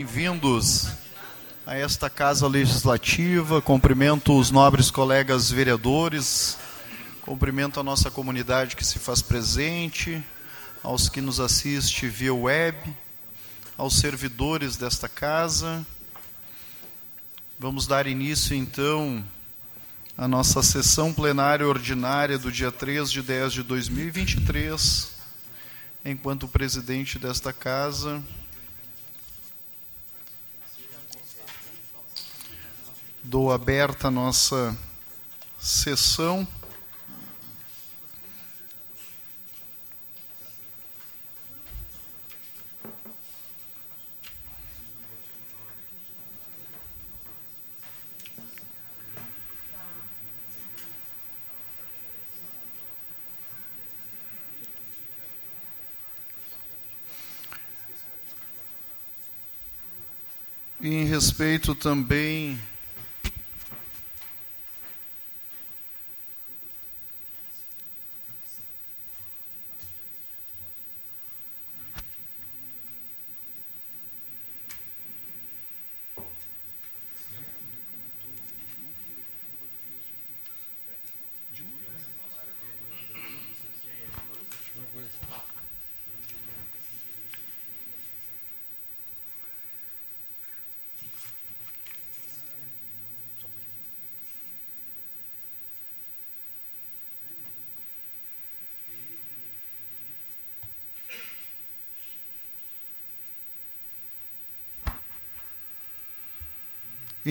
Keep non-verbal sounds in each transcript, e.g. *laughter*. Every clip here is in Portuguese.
Bem-vindos a esta Casa Legislativa. Cumprimento os nobres colegas vereadores, cumprimento a nossa comunidade que se faz presente, aos que nos assiste via web, aos servidores desta casa. Vamos dar início então à nossa sessão plenária ordinária do dia 3 de 10 de 2023. Enquanto presidente desta casa, dou aberta a nossa sessão. em respeito também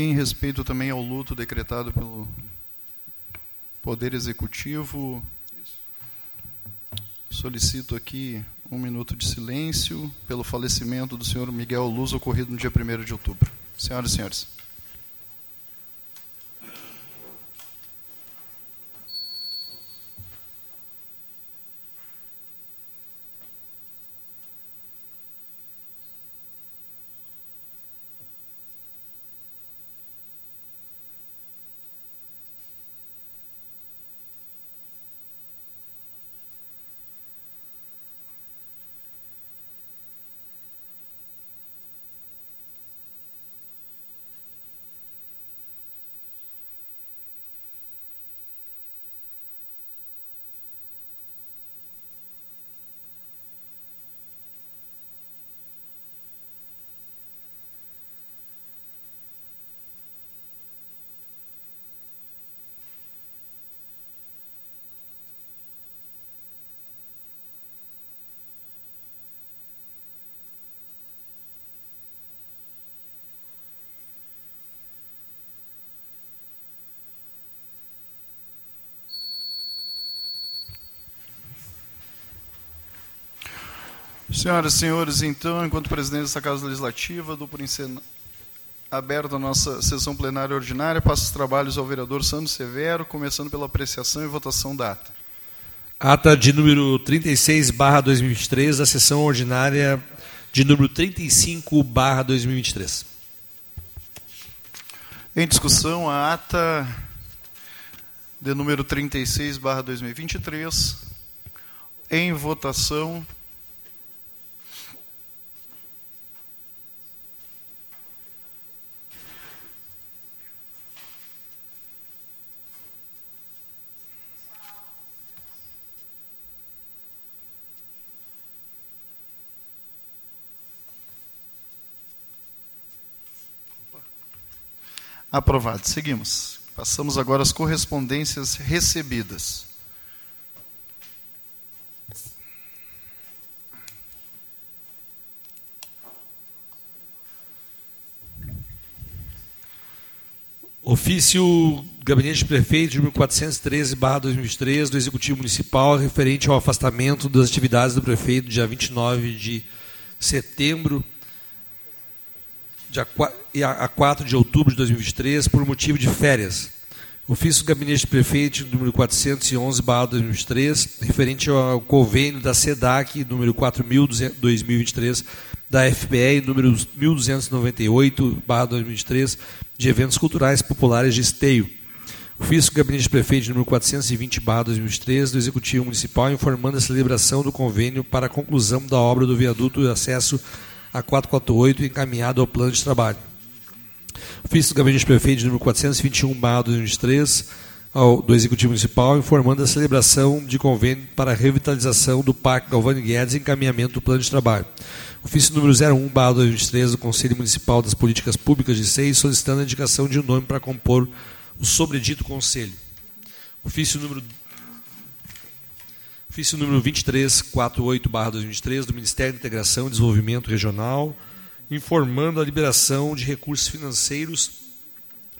em respeito também ao luto decretado pelo Poder Executivo, solicito aqui um minuto de silêncio pelo falecimento do senhor Miguel Luz, ocorrido no dia 1 de outubro. Senhoras e senhores. Senhoras e senhores, então, enquanto presidente dessa Casa Legislativa, dou por aberta a nossa sessão plenária ordinária, passo os trabalhos ao vereador Sandro Severo, começando pela apreciação e votação da ata. Ata de número 36, barra 2023, da sessão ordinária de número 35, barra 2023. Em discussão, a ata de número 36, barra 2023. Em votação, Aprovado. Seguimos. Passamos agora às correspondências recebidas. Ofício Gabinete de Prefeito número 413/2023 do Executivo Municipal referente ao afastamento das atividades do prefeito dia 29 de setembro dia a 4 de outubro de 2023, por motivo de férias. Ofício do Gabinete de Prefeito, número 411, barra 2023, referente ao convênio da SEDAC, número 4.000-2023, da FPE, número 1298, barra 2023, de eventos culturais populares de esteio. Ofício do Gabinete de Prefeito, número 420, barra 2023, do Executivo Municipal, informando a celebração do convênio para a conclusão da obra do viaduto de acesso a 448, encaminhado ao plano de trabalho. Ofício do Gabinete Prefeito número 421, barra 2023, ao, do Executivo Municipal, informando a celebração de convênio para a revitalização do Parque Galvani Guedes e encaminhamento do plano de trabalho. Ofício número 01, barra 2023, do Conselho Municipal das Políticas Públicas de SEI, solicitando a indicação de um nome para compor o sobredito conselho. Ofício número Ofício número 2348/2023 do Ministério da Integração e Desenvolvimento Regional, informando a liberação de recursos financeiros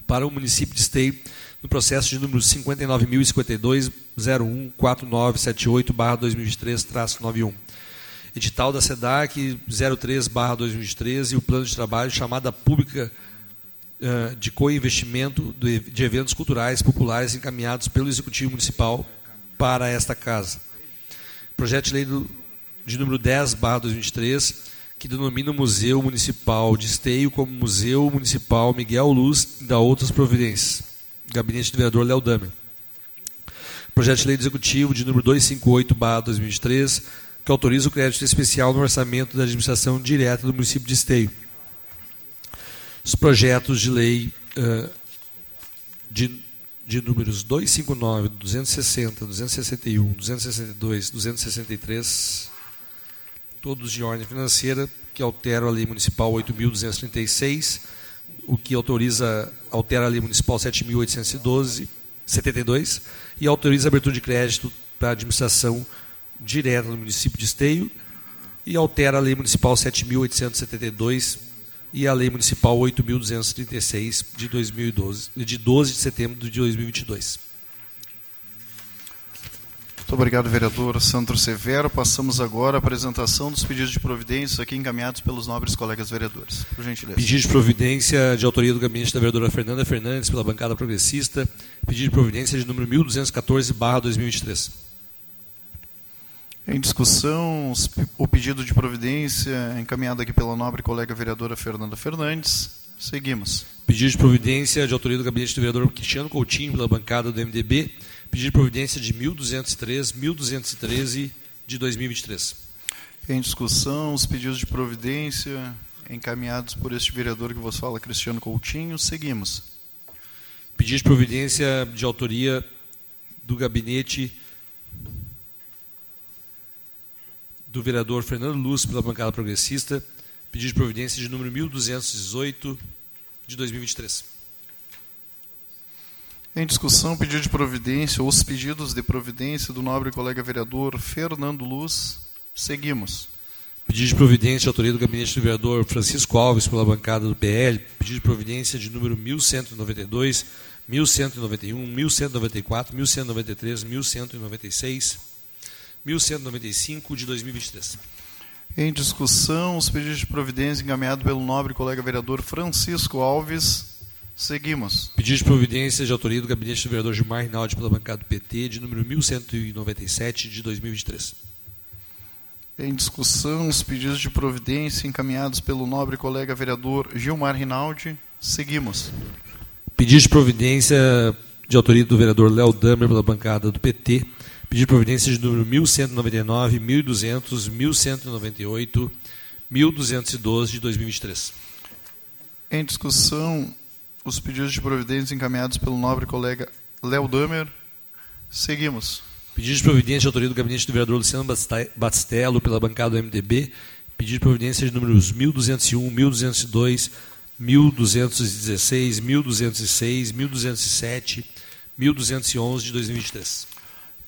para o município de Esteio no processo de número 59.052-014978/2023-91. Edital da SEDAC 03/2023 e o plano de trabalho chamada pública uh, de co-investimento de eventos culturais populares encaminhados pelo Executivo Municipal para esta casa projeto de lei do, de número 10, barra 2023, que denomina o Museu Municipal de Esteio como Museu Municipal Miguel Luz e da outras providências. Gabinete do vereador Léo Damer. Projeto de lei do Executivo de número 258, barra 2023, que autoriza o crédito especial no orçamento da administração direta do município de Esteio. Os projetos de lei uh, de de números 259, 260, 261, 262, 263, todos de ordem financeira, que alteram a Lei Municipal 8.236, o que autoriza, altera a Lei Municipal 7.812, 72, e autoriza a abertura de crédito para a administração direta do município de Esteio, e altera a Lei Municipal 7.872, e a Lei Municipal 8.236 de 2012, de 12 de setembro de 2022. Muito obrigado, vereador Sandro Severo. Passamos agora à apresentação dos pedidos de providências aqui encaminhados pelos nobres colegas vereadores. Por gentileza. Pedido de providência de autoria do gabinete da vereadora Fernanda Fernandes pela bancada progressista. Pedido de providência de número 1214/2023. Em discussão, o pedido de providência encaminhado aqui pela nobre colega vereadora Fernanda Fernandes. Seguimos. Pedido de providência de autoria do gabinete do vereador Cristiano Coutinho, pela bancada do MDB. Pedido de providência de 1203, 1213 de 2023. Em discussão, os pedidos de providência encaminhados por este vereador que vos fala, Cristiano Coutinho. Seguimos. Pedido de providência de autoria do gabinete do vereador Fernando Luz pela bancada progressista, pedido de providência de número 1218 de 2023. Em discussão, pedido de providência, os pedidos de providência do nobre colega vereador Fernando Luz. Seguimos. Pedido de providência de autoria do gabinete do vereador Francisco Alves pela bancada do PL, pedido de providência de número 1192, 1191, 1194, 1193, 1196, 1195 de 2023. Em discussão, os pedidos de providência encaminhados pelo nobre colega vereador Francisco Alves. Seguimos. Pedido de providência de autoria do gabinete do vereador Gilmar Rinaldi pela bancada do PT, de número 1197 de 2023. Em discussão, os pedidos de providência encaminhados pelo nobre colega vereador Gilmar Rinaldi. Seguimos. Pedido de providência de autoria do vereador Léo Damer pela bancada do PT, Pedir providência de número 1199, 1200, 1198, 1212 de 2023. Em discussão, os pedidos de providência encaminhados pelo nobre colega Léo Damer. Seguimos. Pedido de providência de autoria do gabinete do vereador Luciano Batistello pela bancada do MDB. Pedido de providência de números 1201, 1202, 1216, 1206, 1207, 1211 de 2023.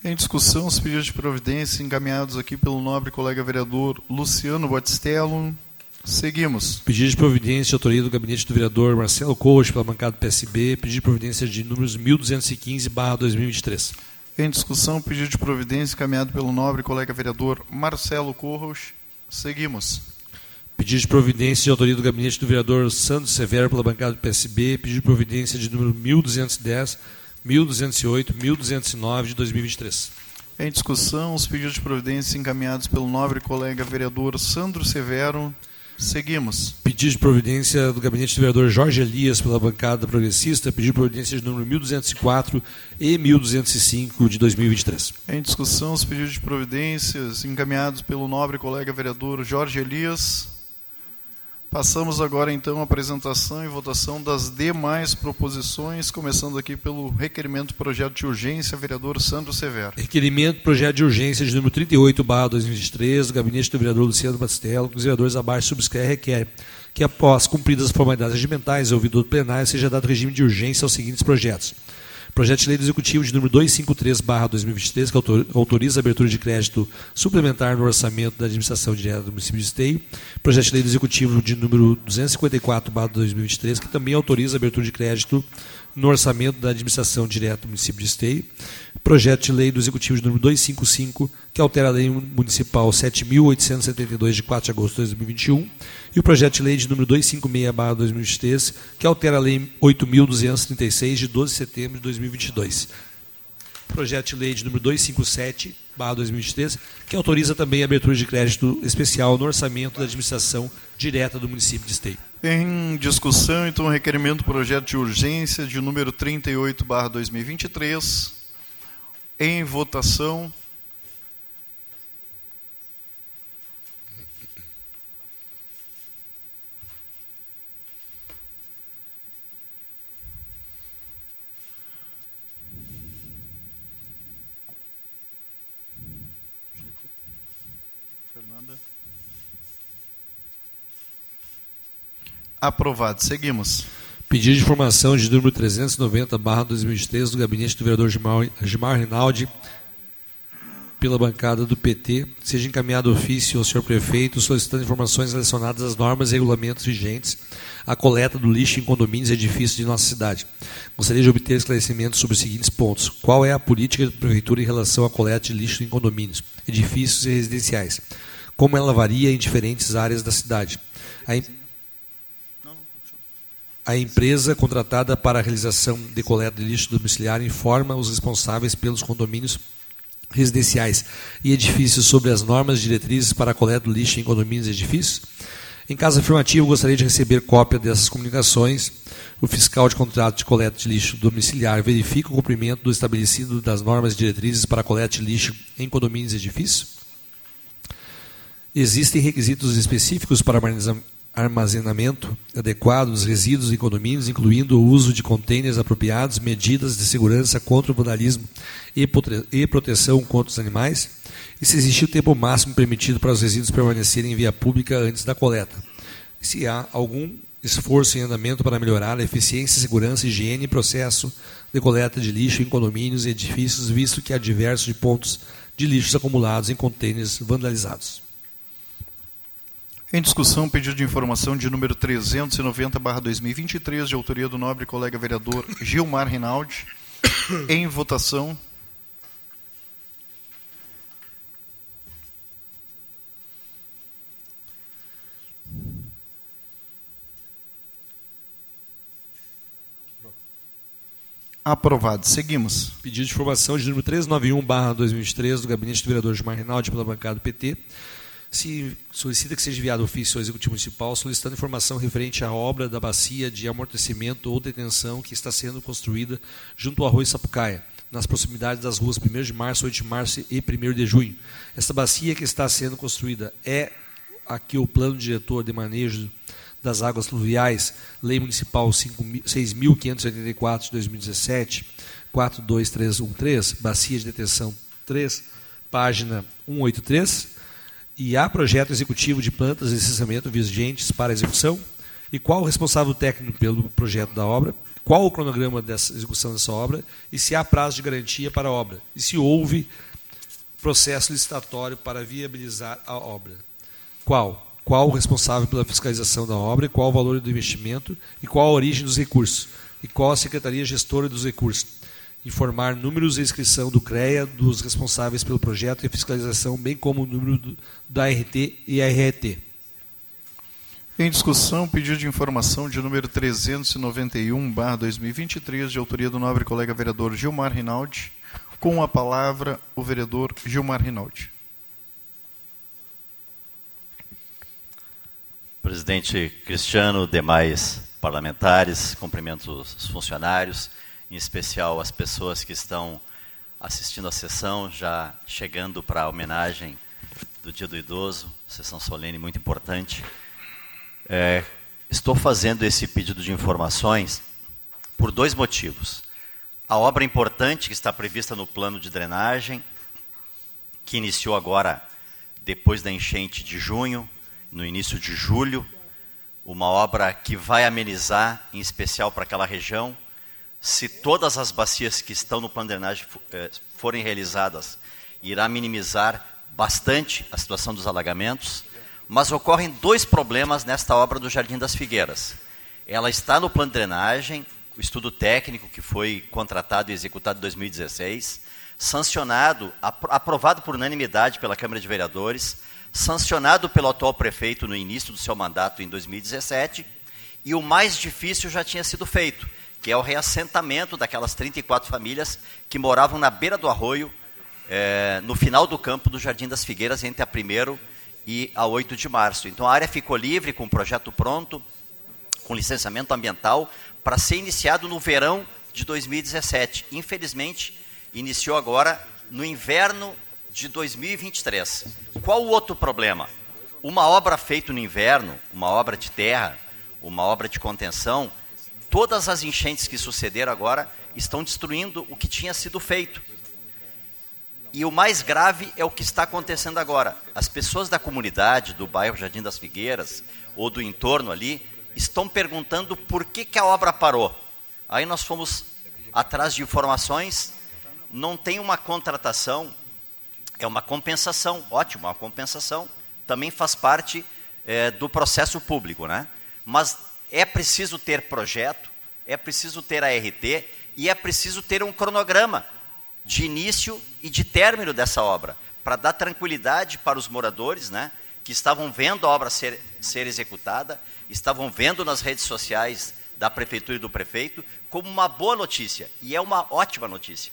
Em discussão, os pedidos de providência encaminhados aqui pelo nobre colega vereador Luciano Batistello. Seguimos. Pedido de providência autoria do gabinete do vereador Marcelo Corros pela bancada do PSB. Pedido de providência de números 1215-2023. Em discussão, pedido de providência encaminhado pelo nobre colega vereador Marcelo Corros. Seguimos. Pedido de providência de autoria do gabinete do vereador Sandro Severo pela bancada do PSB. Pedido de providência de número 1210 1208, 1209 de 2023. Em discussão, os pedidos de providência encaminhados pelo nobre colega vereador Sandro Severo. Seguimos. Pedido de providência do gabinete do vereador Jorge Elias pela bancada progressista, pedido de providência de número 1204 e 1205 de 2023. Em discussão, os pedidos de providências encaminhados pelo nobre colega vereador Jorge Elias. Passamos agora então à apresentação e votação das demais proposições, começando aqui pelo requerimento projeto de urgência, vereador Sandro Severo. Requerimento projeto de urgência de número 38, barra 2023, do gabinete do vereador Luciano Bastelo, que os vereadores abaixo subscreve requer que após cumpridas as formalidades regimentais, ouvido do plenário, seja dado regime de urgência aos seguintes projetos. Projeto de Lei Executivo de número 253/2023, que autoriza a abertura de crédito suplementar no orçamento da administração direta do município de Esteio. Projeto de Lei Executivo de número 254/2023, que também autoriza a abertura de crédito no orçamento da administração direta do município de Esteio. Projeto de Lei do Executivo de número 255, que altera a Lei Municipal 7.872, de 4 de agosto de 2021 e o projeto de lei de número 256/2023, que altera a lei 8236 de 12 de setembro de 2022. Projeto de lei de número 257/2023, que autoriza também a abertura de crédito especial no orçamento da administração direta do município de Esteio. Em discussão, então, o requerimento projeto de urgência de número 38/2023. Em votação. Aprovado. Seguimos. Pedido de informação de número 390, barra 2023, do gabinete do vereador Gilmar, Gilmar Rinaldi, pela bancada do PT, seja encaminhado ofício ao senhor prefeito solicitando informações relacionadas às normas e regulamentos vigentes à coleta do lixo em condomínios e edifícios de nossa cidade. Gostaria de obter esclarecimentos sobre os seguintes pontos. Qual é a política da prefeitura em relação à coleta de lixo em condomínios, edifícios e residenciais? Como ela varia em diferentes áreas da cidade? A a empresa contratada para a realização de coleta de lixo domiciliar informa os responsáveis pelos condomínios residenciais e edifícios sobre as normas diretrizes para a coleta do lixo em condomínios e edifícios? Em caso afirmativo, gostaria de receber cópia dessas comunicações. O fiscal de contrato de coleta de lixo domiciliar verifica o cumprimento do estabelecido das normas diretrizes para a coleta de lixo em condomínios e edifícios? Existem requisitos específicos para armazenamento adequado dos resíduos em condomínios, incluindo o uso de contêineres apropriados, medidas de segurança contra o vandalismo e proteção contra os animais, e se existe o tempo máximo permitido para os resíduos permanecerem em via pública antes da coleta. Se há algum esforço em andamento para melhorar a eficiência, segurança, higiene e processo de coleta de lixo em condomínios e edifícios, visto que há diversos pontos de lixos acumulados em contêineres vandalizados. Em discussão, pedido de informação de número 390-2023, de autoria do nobre colega vereador Gilmar Rinaldi. *coughs* Em votação. Aprovado. Seguimos. Pedido de informação de número 391-2023, do gabinete do vereador Gilmar Rinaldi, pela bancada do PT se solicita que seja enviado ofício ao Executivo Municipal solicitando informação referente à obra da bacia de amortecimento ou detenção que está sendo construída junto ao Arroio Sapucaia, nas proximidades das ruas 1 de março, 8 de março e 1 de junho. Esta bacia que está sendo construída é aqui o plano diretor de manejo das águas fluviais, Lei Municipal 6.584 de 2017, 42313, Bacia de Detenção 3, página 183, e há projeto executivo de plantas de licenciamento vigentes para execução? E qual o responsável técnico pelo projeto da obra? Qual o cronograma dessa execução dessa obra? E se há prazo de garantia para a obra? E se houve processo licitatório para viabilizar a obra? Qual? Qual o responsável pela fiscalização da obra? E qual o valor do investimento? E qual a origem dos recursos? E qual a secretaria gestora dos recursos? Informar números e inscrição do CREA dos responsáveis pelo projeto e fiscalização, bem como o número do, da RT e RET. Em discussão, pedido de informação de número 391/2023 de autoria do nobre colega vereador Gilmar Rinaldi, com a palavra o vereador Gilmar Rinaldi. Presidente Cristiano, demais parlamentares, cumprimento os funcionários em especial as pessoas que estão assistindo a sessão, já chegando para a homenagem do Dia do Idoso, sessão solene muito importante. É, estou fazendo esse pedido de informações por dois motivos. A obra importante que está prevista no plano de drenagem, que iniciou agora depois da enchente de junho, no início de julho, uma obra que vai amenizar, em especial para aquela região, se todas as bacias que estão no plano de drenagem eh, forem realizadas, irá minimizar bastante a situação dos alagamentos, mas ocorrem dois problemas nesta obra do Jardim das Figueiras. Ela está no plano de drenagem, o estudo técnico que foi contratado e executado em 2016, sancionado, aprovado por unanimidade pela Câmara de Vereadores, sancionado pelo atual prefeito no início do seu mandato em 2017, e o mais difícil já tinha sido feito, que é o reassentamento daquelas 34 famílias que moravam na beira do arroio, é, no final do campo do Jardim das Figueiras, entre a 1 e a 8 de março. Então a área ficou livre, com o projeto pronto, com licenciamento ambiental, para ser iniciado no verão de 2017. Infelizmente, iniciou agora no inverno de 2023. Qual o outro problema? Uma obra feita no inverno, uma obra de terra, uma obra de contenção, todas as enchentes que sucederam agora estão destruindo o que tinha sido feito. E o mais grave é o que está acontecendo agora. As pessoas da comunidade, do bairro Jardim das Figueiras, ou do entorno ali, estão perguntando por que, que a obra parou. Aí nós fomos atrás de informações, não tem uma contratação, é uma compensação, ótimo, uma compensação, também faz parte é, do processo público, né? Mas é preciso ter projeto, é preciso ter ART e é preciso ter um cronograma de início e de término dessa obra, para dar tranquilidade para os moradores, né? Que estavam vendo a obra ser, ser executada, estavam vendo nas redes sociais da prefeitura e do prefeito como uma boa notícia, e é uma ótima notícia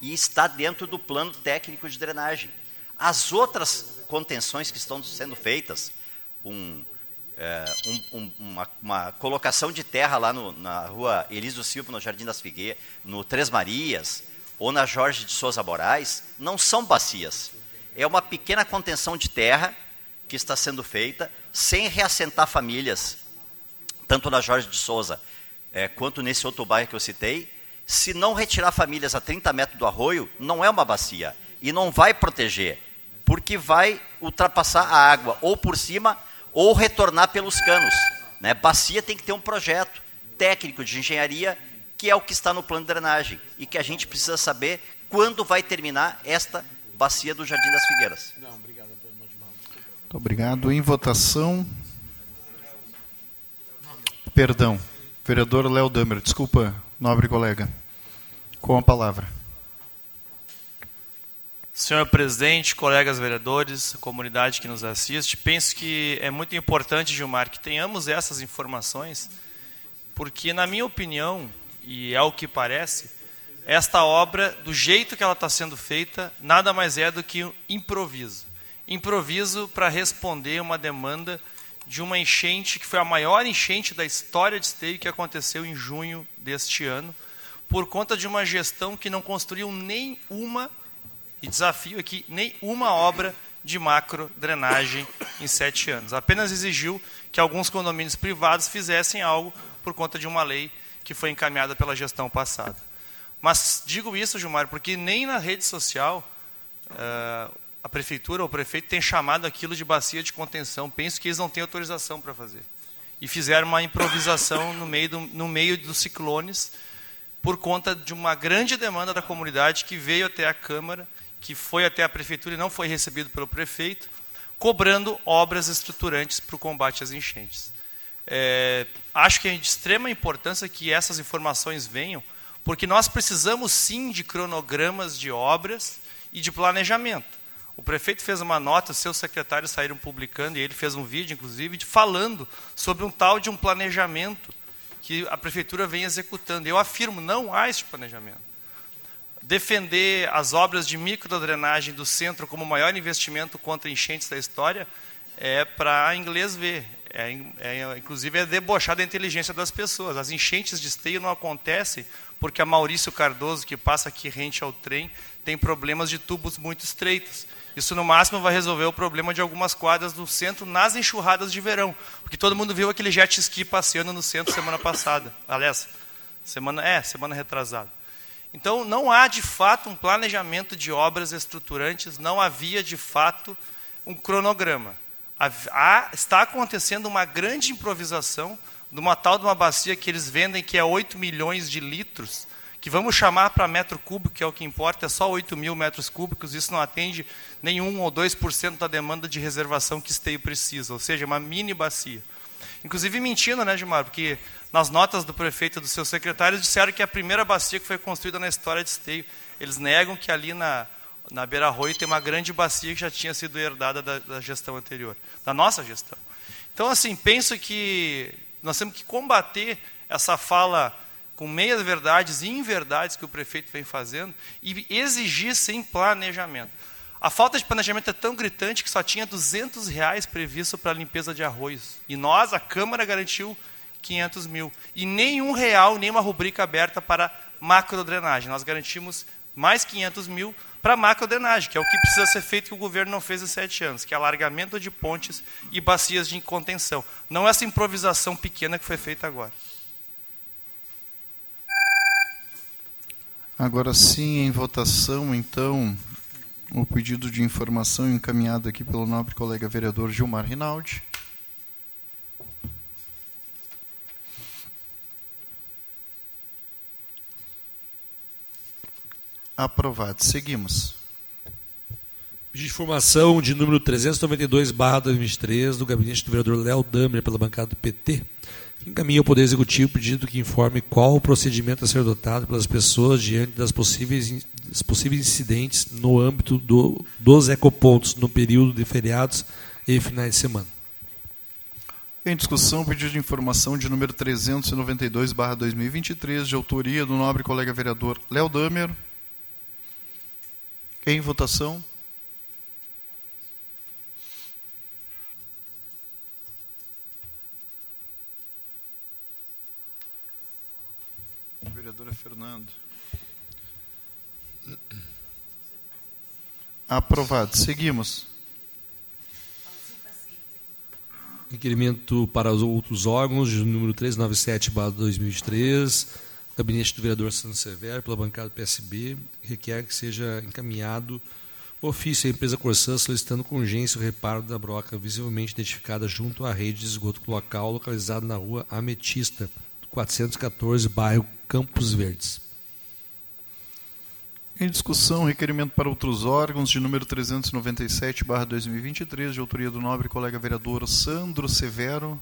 e está dentro do plano técnico de drenagem. As outras contenções que estão sendo feitas, um, é, um, um, uma, uma, colocação de terra lá no, na rua Elísio Silva, no Jardim das Figueiras, no Três Marias, ou na Jorge de Souza Moraes, não são bacias. É uma pequena contenção de terra que está sendo feita sem reassentar famílias, tanto na Jorge de Souza é, quanto nesse outro bairro que eu citei, se não retirar famílias a 30 metros do arroio, não é uma bacia. E não vai proteger, porque vai ultrapassar a água ou por cima ou retornar pelos canos. Né? Bacia tem que ter um projeto técnico de engenharia, que é o que está no plano de drenagem. E que a gente precisa saber quando vai terminar esta bacia do Jardim das Figueiras. Não, obrigado. Muito obrigado. Em votação. Perdão. Vereador Léo Damer, desculpa, nobre colega. Com a palavra. Senhor presidente, colegas vereadores, comunidade que nos assiste, penso que é muito importante, Gilmar, que tenhamos essas informações, porque, na minha opinião, e é o que parece, esta obra, do jeito que ela está sendo feita, nada mais é do que um improviso. Improviso para responder uma demanda de uma enchente que foi a maior enchente da história de Esteio que aconteceu em junho deste ano, por conta de uma gestão que não construiu nem uma, e desafio aqui, nem uma obra de macro drenagem em sete anos. Apenas exigiu que alguns condomínios privados fizessem algo por conta de uma lei que foi encaminhada pela gestão passada. Mas digo isso, Gilmar, porque nem na rede social uh, a prefeitura ou o prefeito tem chamado aquilo de bacia de contenção. Penso que eles não têm autorização para fazer. E fizeram uma improvisação no meio, do, no meio dos ciclones, por conta de uma grande demanda da comunidade que veio até a Câmara, que foi até a Prefeitura e não foi recebido pelo prefeito, cobrando obras estruturantes para o combate às enchentes. É, acho que é de extrema importância que essas informações venham, porque nós precisamos sim de cronogramas de obras e de planejamento. O prefeito fez uma nota, seus secretários saíram publicando, e ele fez um vídeo, inclusive, falando sobre um tal de um planejamento que a prefeitura vem executando. Eu afirmo, não há esse planejamento. Defender as obras de microdrenagem do centro como o maior investimento contra enchentes da história é para inglês ver. É, é, inclusive é debochar da inteligência das pessoas. As enchentes de esteio não acontecem porque a Maurício Cardoso, que passa aqui rente ao trem, tem problemas de tubos muito estreitos. Isso no máximo vai resolver o problema de algumas quadras do centro nas enxurradas de verão, porque todo mundo viu aquele jet ski passeando no centro semana passada. Aliás, semana é, semana retrasada. Então não há de fato um planejamento de obras estruturantes, não havia de fato um cronograma. Há, está acontecendo uma grande improvisação de uma tal de uma bacia que eles vendem que é 8 milhões de litros, que vamos chamar para metro cúbico, que é o que importa, é só 8 mil metros cúbicos, isso não atende nenhum ou 2% da demanda de reservação que Esteio precisa, ou seja, uma mini bacia. Inclusive mentindo, né, Gilmar? Porque nas notas do prefeito e dos seus secretários disseram que é a primeira bacia que foi construída na história de Esteio. Eles negam que ali na, na Beira Arroio tem uma grande bacia que já tinha sido herdada da, da gestão anterior, da nossa gestão. Então, assim, penso que nós temos que combater essa fala com meias verdades e inverdades que o prefeito vem fazendo e exigir sim planejamento. A falta de planejamento é tão gritante que só tinha 200 reais previsto para a limpeza de arroios. E nós, a Câmara, garantiu 500 mil. E nenhum real, nenhuma rubrica aberta para macrodrenagem. Nós garantimos mais 500 mil para macrodrenagem, que é o que precisa ser feito que o governo não fez em sete anos, que é alargamento de pontes e bacias de contenção. Não essa improvisação pequena que foi feita agora. Agora sim, em votação, então, o pedido de informação encaminhado aqui pelo nobre colega vereador Gilmar Rinaldi. Aprovado. Seguimos. Pedido de informação de número 392, barra 2023, do gabinete do vereador Léo Damer, pela bancada do PT encaminha ao Poder Executivo pedido que informe qual o procedimento a ser adotado pelas pessoas diante das possíveis, das possíveis incidentes no âmbito do, dos ecopontos no período de feriados e finais de semana. Em discussão, pedido de informação de número 392, barra 2023, de autoria do nobre colega vereador Léo Damer. Em votação. vereadora Fernando. Aprovado. Seguimos. Requerimento para os outros órgãos, número 397, 2003, gabinete do vereador Santos Severo, pela bancada do PSB, requer que seja encaminhado ofício à empresa Corsã solicitando com urgência o reparo da broca visivelmente identificada junto à rede de esgoto local localizada na rua Ametista, 414, bairro Campos Verdes. Em discussão, requerimento para outros órgãos de número 397, barra 2023, de autoria do nobre colega vereador Sandro Severo.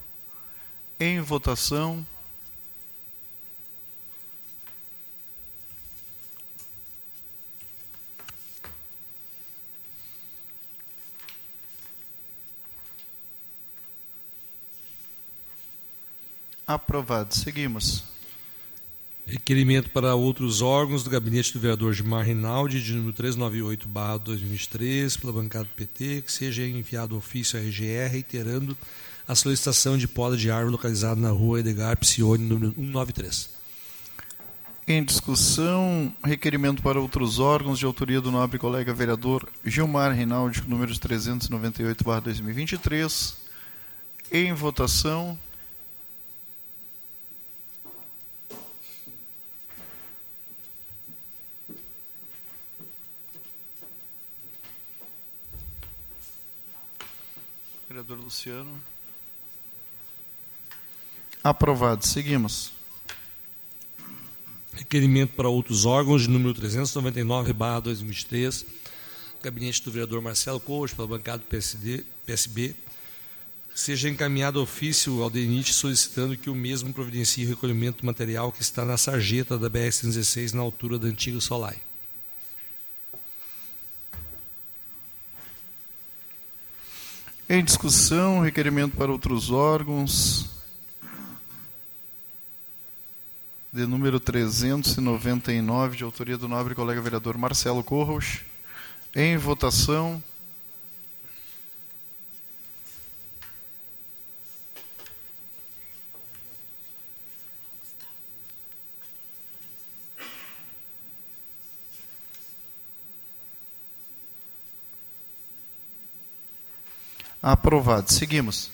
Em votação. Aprovado. Seguimos. Requerimento para outros órgãos do gabinete do vereador Gilmar Rinaldi, de número 398, 2023, pela bancada do PT, que seja enviado ofício à RGR, reiterando a solicitação de poda de árvore localizada na rua Edgar Psione, número 193. Em discussão, requerimento para outros órgãos de autoria do nobre colega vereador Gilmar Rinaldi, número 398, 2023. Em votação. Vereador Luciano. Aprovado. Seguimos. Requerimento para outros órgãos, de número 399, barra 2023. Gabinete do vereador Marcelo Coach, pela bancada do PSD, PSB. Seja encaminhado ofício ao DENIT solicitando que o mesmo providencie o recolhimento do material que está na sarjeta da BR-116, na altura da antiga Solai. Em discussão, requerimento para outros órgãos. De número 399, de autoria do nobre colega vereador Marcelo Corros. Em votação. Aprovado. Seguimos.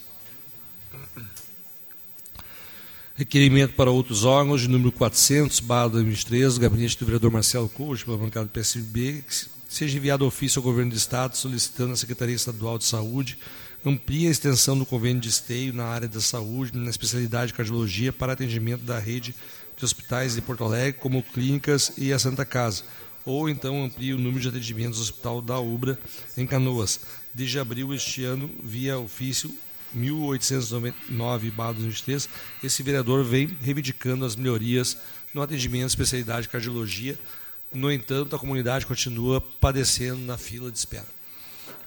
Requerimento para outros órgãos, número 400, barra 2013, do gabinete do vereador Marcelo Couto, pela bancada do PSB, que seja enviado ofício ao Governo do Estado solicitando à Secretaria Estadual de Saúde amplie a extensão do convênio de esteio na área da saúde, na especialidade de cardiologia, para atendimento da rede de hospitais de Porto Alegre, como clínicas e a Santa Casa, ou então amplie o número de atendimentos do Hospital da Ubra, em Canoas, desde abril este ano, via ofício 1899-2003, esse vereador vem reivindicando as melhorias no atendimento à especialidade de cardiologia. No entanto, a comunidade continua padecendo na fila de espera.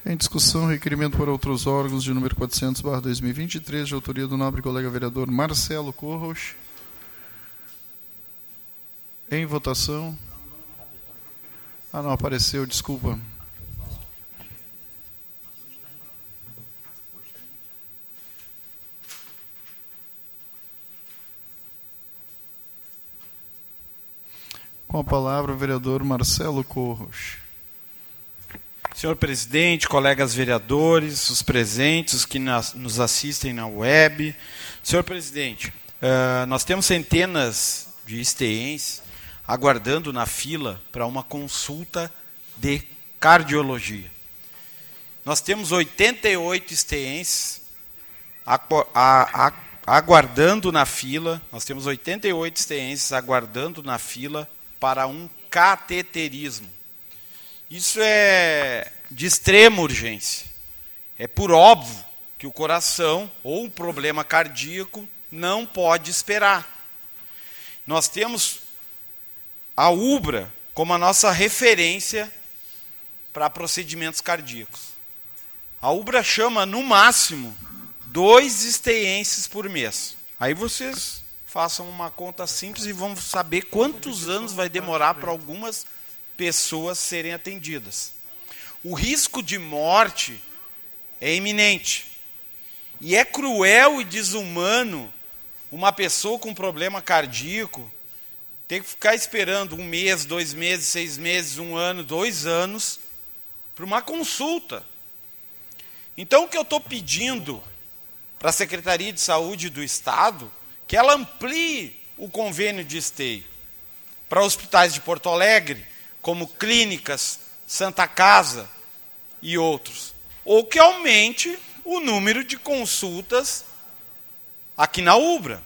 Em discussão, requerimento para outros órgãos de número 400, 2023, de autoria do nobre colega vereador Marcelo Corros. Em votação. Ah, não apareceu, desculpa. Com a palavra o vereador Marcelo Corros. Senhor presidente, colegas vereadores, os presentes, os que nos assistem na web. Senhor presidente, uh, nós temos centenas de esteenses aguardando na fila para uma consulta de cardiologia. Nós temos 88 esteenses aguardando na fila, nós temos 88 esteenses aguardando na fila para um cateterismo. Isso é de extrema urgência. É por óbvio que o coração ou um problema cardíaco não pode esperar. Nós temos a UBRA como a nossa referência para procedimentos cardíacos. A UBRA chama no máximo dois esteenses por mês. Aí vocês façam uma conta simples e vão saber quantos anos vai demorar para algumas pessoas serem atendidas. O risco de morte é iminente. E é cruel e desumano uma pessoa com problema cardíaco ter que ficar esperando um mês, dois meses, seis meses, um ano, dois anos para uma consulta. Então, o que eu estou pedindo para a Secretaria de Saúde do Estado que ela amplie o convênio de esteio para hospitais de Porto Alegre, como clínicas, Santa Casa e outros. Ou que aumente o número de consultas aqui na UBRA.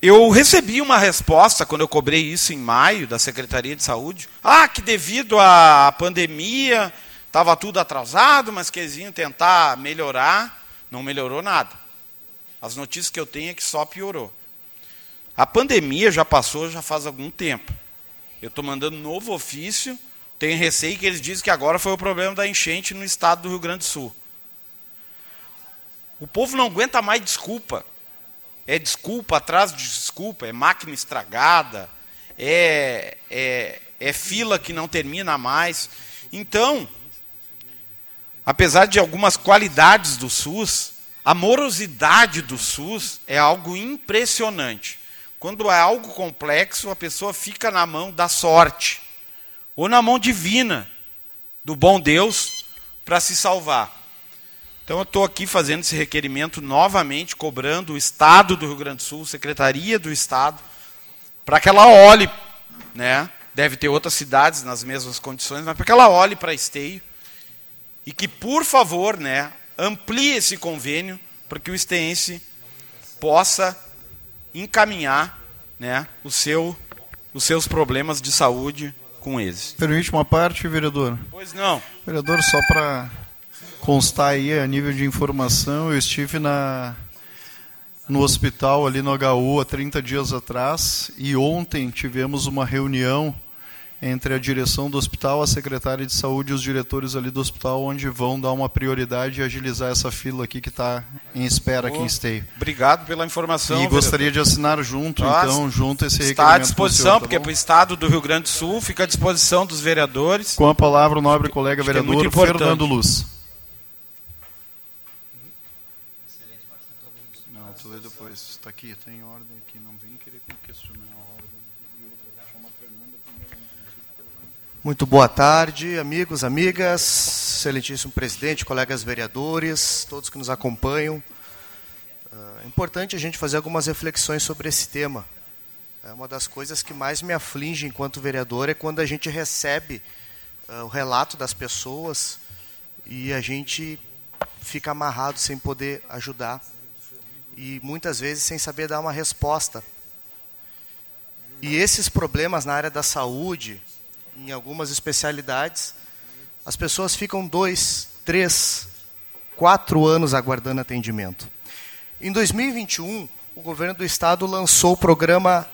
Eu recebi uma resposta quando eu cobrei isso em maio da Secretaria de Saúde. Ah, que devido à pandemia estava tudo atrasado, mas que eles tentar melhorar. Não melhorou nada. As notícias que eu tenho é que só piorou. A pandemia já passou já faz algum tempo. Eu estou mandando novo ofício. Tenho receio que eles dizem que agora foi o problema da enchente no estado do Rio Grande do Sul. O povo não aguenta mais desculpa. É desculpa atrás de desculpa, é máquina estragada, é, é, é fila que não termina mais. Então, apesar de algumas qualidades do SUS, a morosidade do SUS é algo impressionante. Quando é algo complexo, a pessoa fica na mão da sorte ou na mão divina do bom Deus para se salvar. Então eu estou aqui fazendo esse requerimento novamente, cobrando o Estado do Rio Grande do Sul, Secretaria do Estado, para que ela olhe, né? Deve ter outras cidades nas mesmas condições, mas para que ela olhe para Esteio e que, por favor, né, amplie esse convênio para que o esteense possa encaminhar né, o seu, os seus problemas de saúde com eles. Permite uma parte, vereador? Pois não. Vereador, só para constar aí a nível de informação, eu estive na, no hospital ali no HU há 30 dias atrás e ontem tivemos uma reunião entre a direção do hospital, a secretária de saúde e os diretores ali do hospital, onde vão dar uma prioridade e agilizar essa fila aqui que está em espera aqui em Esteio. Obrigado pela informação. E gostaria vereador. de assinar junto, Nossa, então, junto esse requerimento. Está à disposição, senhor, tá porque é para o Estado do Rio Grande do Sul, fica à disposição dos vereadores. Com a palavra o nobre colega é vereador é Fernando Luz. Não, tu lê depois. Está aqui, está em ordem aqui, não vem querer questionar a ordem. E outra, chamar a Fernanda primeiro. Muito boa tarde, amigos, amigas, excelentíssimo presidente, colegas vereadores, todos que nos acompanham. É importante a gente fazer algumas reflexões sobre esse tema. É uma das coisas que mais me aflige enquanto vereador é quando a gente recebe uh, o relato das pessoas e a gente fica amarrado sem poder ajudar e muitas vezes sem saber dar uma resposta. E esses problemas na área da saúde, em algumas especialidades, as pessoas ficam dois, três, quatro anos aguardando atendimento. Em 2021, o governo do estado lançou o programa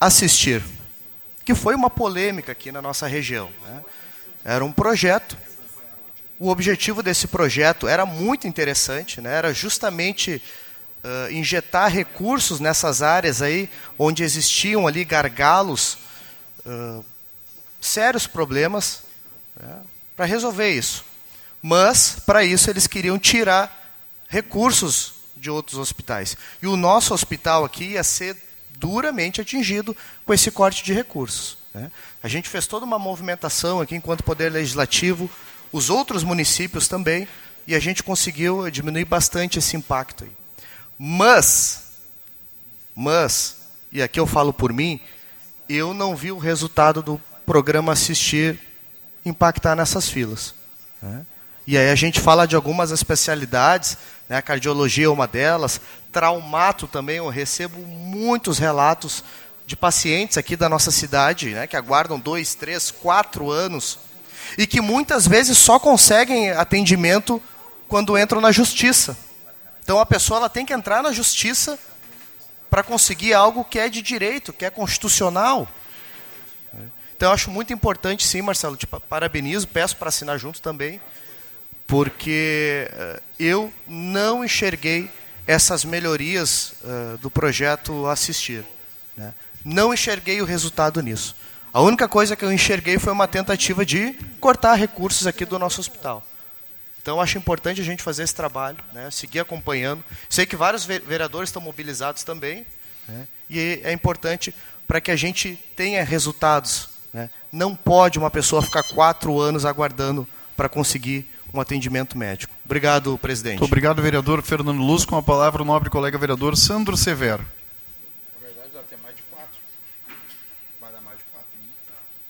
Assistir, que foi uma polêmica aqui na nossa região. Né? Era um projeto. O objetivo desse projeto era muito interessante, né? era justamente uh, injetar recursos nessas áreas aí onde existiam ali gargalos uh, sérios problemas né, para resolver isso. Mas, para isso, eles queriam tirar recursos de outros hospitais. E o nosso hospital aqui ia ser duramente atingido com esse corte de recursos. Né? A gente fez toda uma movimentação aqui enquanto Poder Legislativo, os outros municípios também, e a gente conseguiu diminuir bastante esse impacto. Aí. Mas, mas, e aqui eu falo por mim, eu não vi o resultado do programa assistir impactar nessas filas. Né? E aí a gente fala de algumas especialidades, né? a cardiologia é uma delas, traumato também, eu recebo muitos relatos de pacientes aqui da nossa cidade, né? que aguardam dois, três, quatro anos, e que muitas vezes só conseguem atendimento quando entram na justiça. Então a pessoa ela tem que entrar na justiça para conseguir algo que é de direito, que é constitucional. Então eu acho muito importante, sim, Marcelo, te parabenizo, peço para assinar junto também, porque uh, eu não enxerguei essas melhorias uh, do projeto Assistir. Né? Não enxerguei o resultado nisso. A única coisa que eu enxerguei foi uma tentativa de cortar recursos aqui do nosso hospital. Então, acho importante a gente fazer esse trabalho, né? seguir acompanhando. Sei que vários vereadores estão mobilizados também, né? e é importante para que a gente tenha resultados né? Não pode uma pessoa ficar quatro anos aguardando para conseguir um atendimento médico. Obrigado, presidente. Muito obrigado, vereador Fernando Luz. Com a palavra, o nobre colega vereador Sandro Severo. Na verdade, mais de quatro. Vai dar mais de quatro,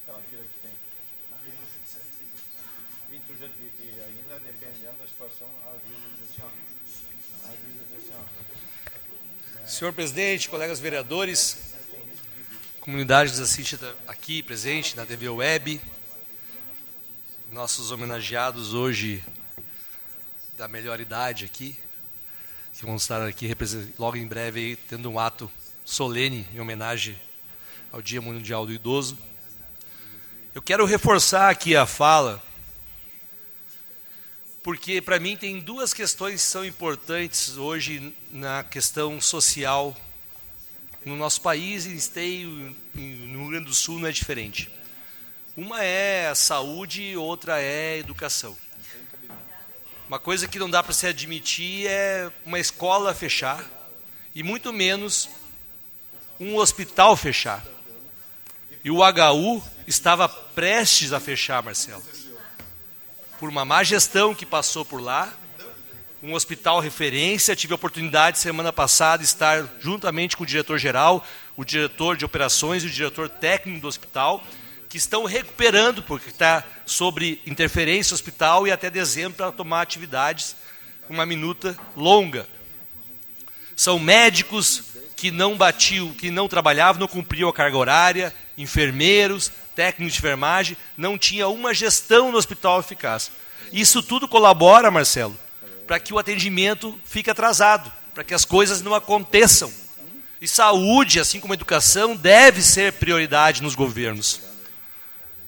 Aquela fila que tem. E, ainda dependendo da situação, às vezes assim, ó. Às vezes assim, ó. Senhor presidente, colegas vereadores, comunidade que nos assiste aqui presente na TV Web, nossos homenageados hoje da melhor idade aqui, que vão estar aqui logo em breve aí, tendo um ato solene em homenagem ao Dia Mundial do Idoso. Eu quero reforçar aqui a fala, porque para mim tem duas questões que são importantes hoje na questão social no nosso país, em Esteio, no Rio Grande do Sul, não é diferente. Uma é a saúde, outra é a educação. Uma coisa que não dá para se admitir é uma escola fechar, e muito menos um hospital fechar. E o HU estava prestes a fechar, Marcelo. Por uma má gestão que passou por lá, um hospital referência. Tive a oportunidade, semana passada, de estar juntamente com o diretor-geral, o diretor de operações e o diretor técnico do hospital, que estão recuperando, porque está sobre interferência hospital e até dezembro para tomar atividades uma minuta longa. São médicos que não batiam, que não trabalhavam, não cumpriam a carga horária, enfermeiros, técnicos de enfermagem, não tinha uma gestão no hospital eficaz. Isso tudo colabora, Marcelo, para que o atendimento fique atrasado, para que as coisas não aconteçam. E saúde, assim como educação, deve ser prioridade nos governos.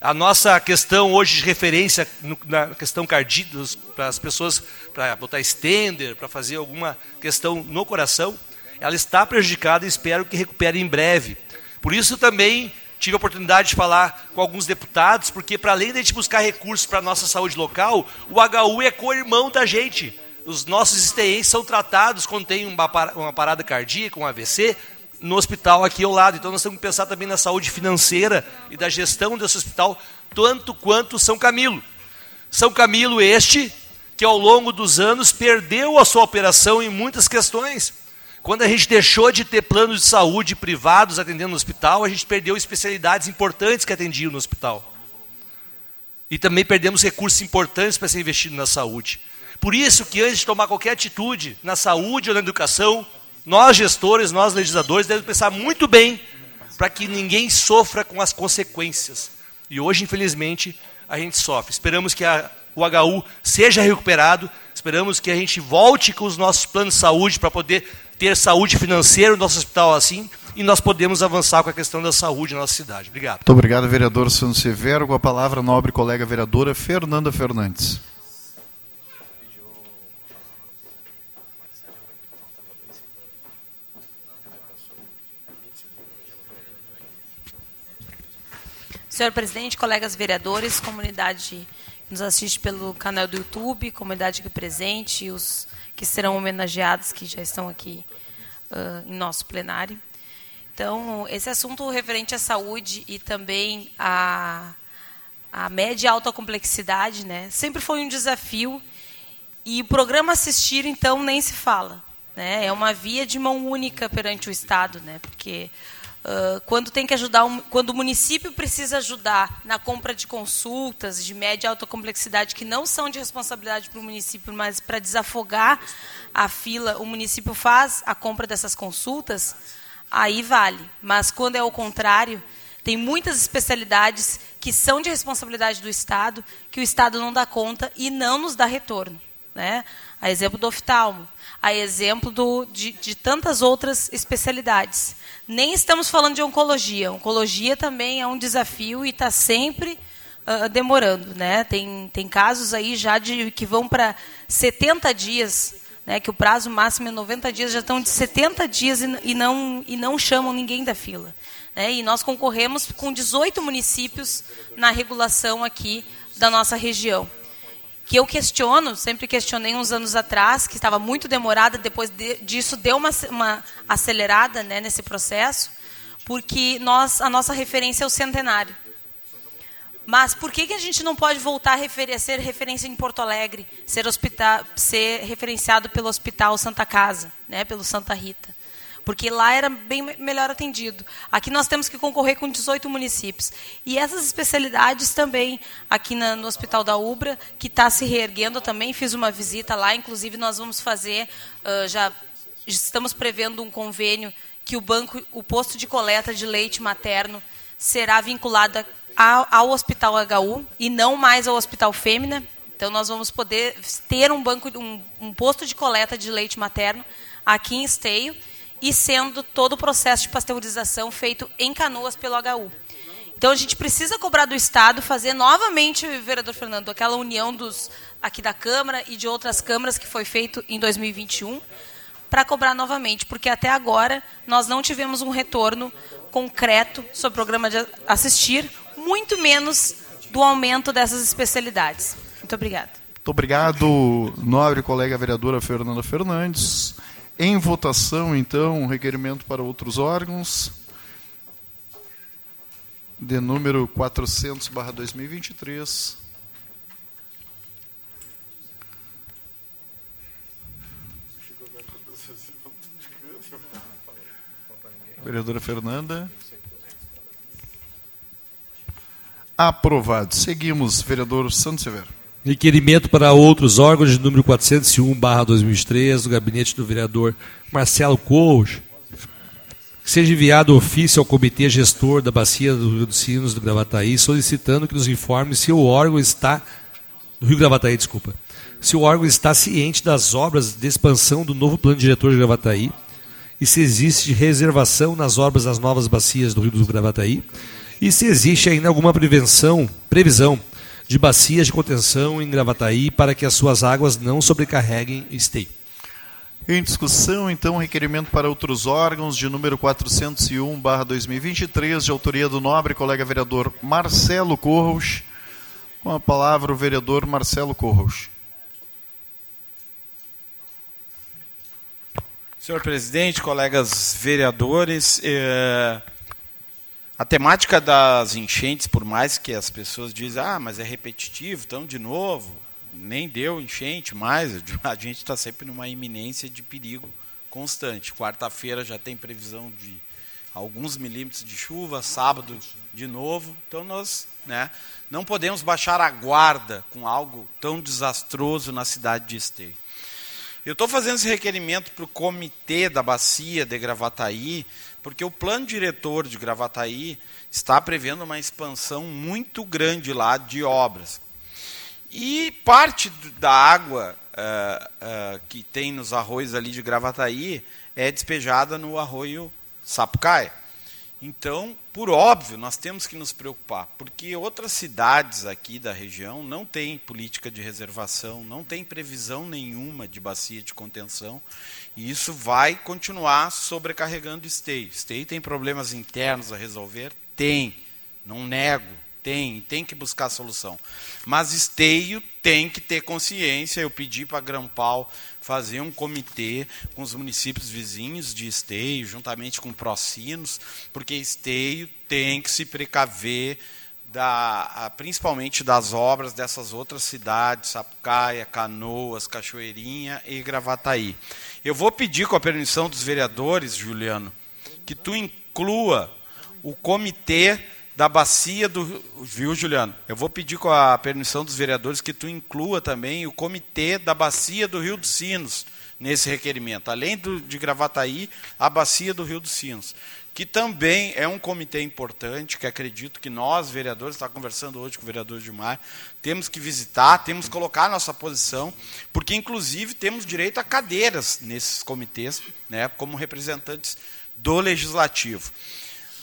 A nossa questão hoje de referência na questão cardíaca, para as pessoas, para botar estender, para fazer alguma questão no coração, ela está prejudicada e espero que recupere em breve. Por isso também tive a oportunidade de falar com alguns deputados, porque para além de a gente buscar recursos para a nossa saúde local, o HU é co-irmão da gente os nossos esteenses são tratados quando tem uma, uma parada cardíaca, um AVC, no hospital aqui ao lado. Então nós temos que pensar também na saúde financeira e da gestão desse hospital, tanto quanto São Camilo. São Camilo este que ao longo dos anos perdeu a sua operação em muitas questões. Quando a gente deixou de ter planos de saúde privados atendendo no hospital, a gente perdeu especialidades importantes que atendiam no hospital. E também perdemos recursos importantes para ser investido na saúde. Por isso que antes de tomar qualquer atitude na saúde ou na educação, nós gestores, nós legisladores, devemos pensar muito bem para que ninguém sofra com as consequências. E hoje, infelizmente, a gente sofre. Esperamos que a, o HU seja recuperado, esperamos que a gente volte com os nossos planos de saúde para poder ter saúde financeira no nosso hospital assim, e nós podemos avançar com a questão da saúde na nossa cidade. Obrigado. Muito obrigado, vereador Santos Severo. Com a palavra, nobre colega vereadora Fernanda Fernandes. Senhor presidente, colegas vereadores, comunidade que nos assiste pelo canal do YouTube, comunidade aqui presente, os que serão homenageados que já estão aqui uh, em nosso plenário. Então, esse assunto referente à saúde e também à, à média e alta complexidade, né, sempre foi um desafio. E o programa Assistir, então, nem se fala. Né, é uma via de mão única perante o Estado, né, porque Quando tem que ajudar, um, quando o município precisa ajudar na compra de consultas de média e alta complexidade que não são de responsabilidade para o município, mas para desafogar a fila, o município faz a compra dessas consultas, aí vale. Mas quando é o contrário, tem muitas especialidades que são de responsabilidade do Estado, que o Estado não dá conta e não nos dá retorno. Né? A exemplo do oftalmo, a exemplo do, de, de tantas outras especialidades. Nem estamos falando de oncologia. Oncologia também é um desafio e está sempre uh, demorando. Né? Tem, tem casos aí já de que vão para 70 dias, né, que o prazo máximo é 90 dias, já estão de 70 dias e, e não, e não chamam ninguém da fila. Né? E nós concorremos com 18 municípios na regulação aqui da nossa região que eu questiono, sempre questionei uns anos atrás, que estava muito demorada, depois de, disso deu uma, uma acelerada né, nesse processo, porque nós, a nossa referência é o centenário. Mas por que, que a gente não pode voltar a, refer a ser referência em Porto Alegre, ser, ser referenciado pelo Hospital Santa Casa, né, pelo Santa Rita? Porque lá era bem melhor atendido. Aqui nós temos que concorrer com 18 municípios. E essas especialidades também, aqui na, no Hospital da Ubra, que está se reerguendo também, fiz uma visita lá, inclusive nós vamos fazer, uh, já estamos prevendo um convênio que o banco, o posto de coleta de leite materno será vinculado ao, ao Hospital HU e não mais ao Hospital Fêmea. Então nós vamos poder ter um banco, um, um posto de coleta de leite materno aqui em Esteio e sendo todo o processo de pasteurização feito em canoas pelo HU. Então a gente precisa cobrar do Estado fazer novamente, vereador Fernando, aquela união dos aqui da Câmara e de outras câmaras que foi feito em 2021 para cobrar novamente, porque até agora nós não tivemos um retorno concreto sobre o programa de assistir, muito menos do aumento dessas especialidades. Muito obrigada. Muito obrigado, nobre colega vereadora Fernanda Fernandes. Em votação, então, um requerimento para outros órgãos, de número 400, barra 2023. Vereadora Fernanda. Aprovado. Seguimos, vereador Santos Severo. Requerimento para outros órgãos de número 401/2003 do gabinete do vereador Marcelo Corros. Que seja enviado ofício ao comitê gestor da bacia do Rio dos Sinos do Gravataí, solicitando que nos informe se o órgão está do Rio Gravataí, desculpa. Se o órgão está ciente das obras de expansão do novo plano diretor de Gravataí e se existe reservação nas obras das novas bacias do Rio do Gravataí e se existe ainda alguma prevenção, previsão de bacias de contenção em Gravataí para que as suas águas não sobrecarreguem esteio. Em discussão, então, requerimento para outros órgãos de número 401/2023, de autoria do nobre colega vereador Marcelo Corros. Com a palavra o vereador Marcelo Corros. Senhor presidente, colegas vereadores, eh, a temática das enchentes, por mais que as pessoas dizem, ah, mas é repetitivo, então de novo, nem deu enchente mais, *laughs* a gente está sempre numa iminência de perigo constante. Quarta-feira já tem previsão de alguns milímetros de chuva, sábado de novo, então nós né, não podemos baixar a guarda com algo tão desastroso na cidade de Esteio. Eu estou fazendo esse requerimento para o comitê da bacia de Gravataí, porque o plano diretor de Gravataí está prevendo uma expansão muito grande lá de obras. E parte da água uh, uh, que tem nos arroios ali de Gravataí é despejada no arroio Sapucaia. Então, por óbvio, nós temos que nos preocupar, porque outras cidades aqui da região não têm política de reservação, não tem previsão nenhuma de bacia de contenção, e isso vai continuar sobrecarregando Esteio. Esteio tem problemas internos a resolver? Tem, não nego, tem, tem que buscar solução. Mas Esteio tem que ter consciência, eu pedi para Grampal fazer um comitê com os municípios vizinhos de Esteio, juntamente com Procinos, porque Esteio tem que se precaver da, principalmente das obras dessas outras cidades, Sapucaia, Canoas, Cachoeirinha e Gravataí. Eu vou pedir com a permissão dos vereadores, Juliano, que tu inclua o comitê da bacia do. Viu, Juliano? Eu vou pedir com a permissão dos vereadores que tu inclua também o comitê da bacia do Rio dos Sinos nesse requerimento. Além do, de Gravataí, a bacia do Rio dos Sinos. Que também é um comitê importante, que acredito que nós, vereadores, está conversando hoje com o vereador Gilmar, temos que visitar, temos que colocar nossa posição, porque inclusive temos direito a cadeiras nesses comitês, né, como representantes do legislativo.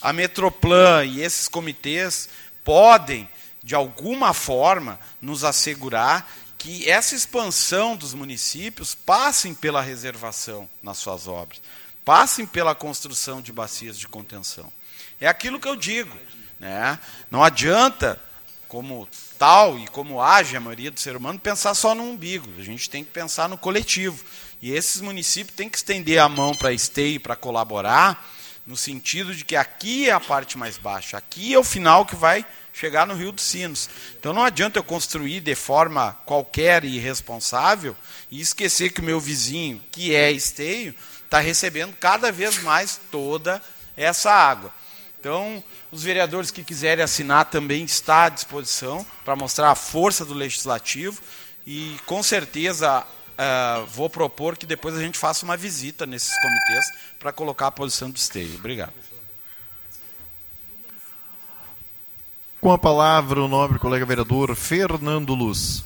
A Metroplan e esses comitês podem, de alguma forma, nos assegurar que essa expansão dos municípios passem pela reservação nas suas obras, passem pela construção de bacias de contenção. É aquilo que eu digo. Né? Não adianta, como tal e como age a maioria do ser humano, pensar só no umbigo. A gente tem que pensar no coletivo. E esses municípios têm que estender a mão para esteio, para colaborar, no sentido de que aqui é a parte mais baixa, aqui é o final que vai chegar no Rio dos Sinos. Então não adianta eu construir de forma qualquer e irresponsável e esquecer que o meu vizinho, que é esteio, está recebendo cada vez mais toda essa água. Então, os vereadores que quiserem assinar também está à disposição para mostrar a força do legislativo e com certeza uh, vou propor que depois a gente faça uma visita nesses comitês para colocar a posição de esteio. Obrigado. Com a palavra o nobre colega vereador Fernando Luz.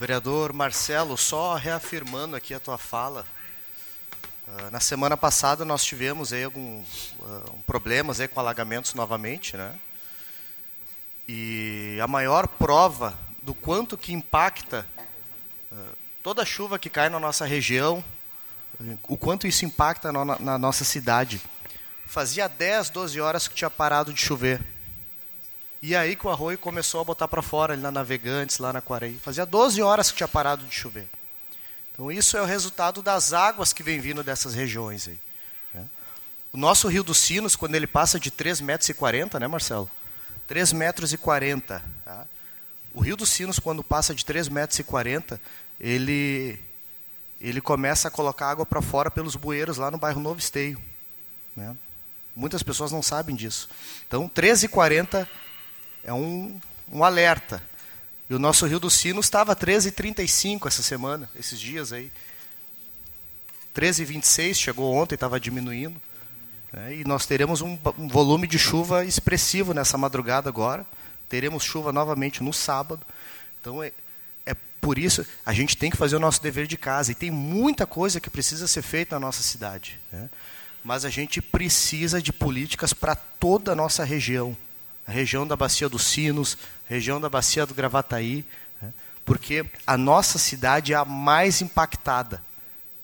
Vereador Marcelo, só reafirmando aqui a tua fala, ah, na semana passada nós tivemos aí alguns uh, problemas aí com alagamentos novamente, né? E a maior prova do quanto que impacta uh, toda a chuva que cai na nossa região, o quanto isso impacta na, na nossa cidade. Fazia 10, 12 horas que tinha parado de chover. E aí que o arroio começou a botar para fora, ali na Navegantes, lá na Quaraí. Fazia 12 horas que tinha parado de chover. Então, isso é o resultado das águas que vem vindo dessas regiões. Aí, né? O nosso Rio dos Sinos, quando ele passa de 3,40 metros, 40, né, Marcelo? 3 metros 40. Tá? O Rio dos Sinos, quando passa de 3 metros 40, ele, ele começa a colocar água para fora pelos bueiros lá no bairro Novo Esteio. Né? Muitas pessoas não sabem disso. Então, 13,40 é um, um alerta. E o nosso Rio dos Sinos estava 13,35 essa semana, esses dias aí. 13,26 chegou ontem, estava diminuindo. Né? E nós teremos um, um, volume de chuva expressivo nessa madrugada agora. Teremos chuva novamente no sábado. Então é, é por isso a gente tem que fazer o nosso dever de casa. E tem muita coisa que precisa ser feita na nossa cidade. Né? Mas a gente precisa de políticas para toda a nossa região região da Bacia dos Sinos, região da Bacia do Gravataí, né? porque a nossa cidade é a mais impactada.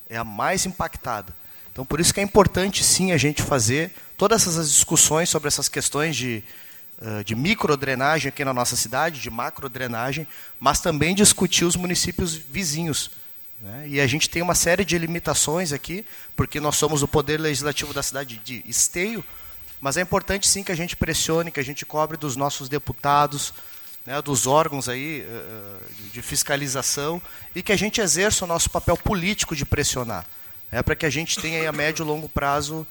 É a mais impactada. Então, por isso que é importante, sim, a gente fazer todas essas discussões sobre essas questões de, uh, de microdrenagem aqui na nossa cidade, de macrodrenagem, mas também discutir os municípios vizinhos. Né? E a gente tem uma série de limitações aqui, porque nós somos o poder legislativo da cidade de Esteio, mas é importante sim que a gente pressione, que a gente cobre dos nossos deputados, né, dos órgãos aí uh, de fiscalização e que a gente exerça o nosso papel político de pressionar, né, para que a gente tenha a médio e longo prazo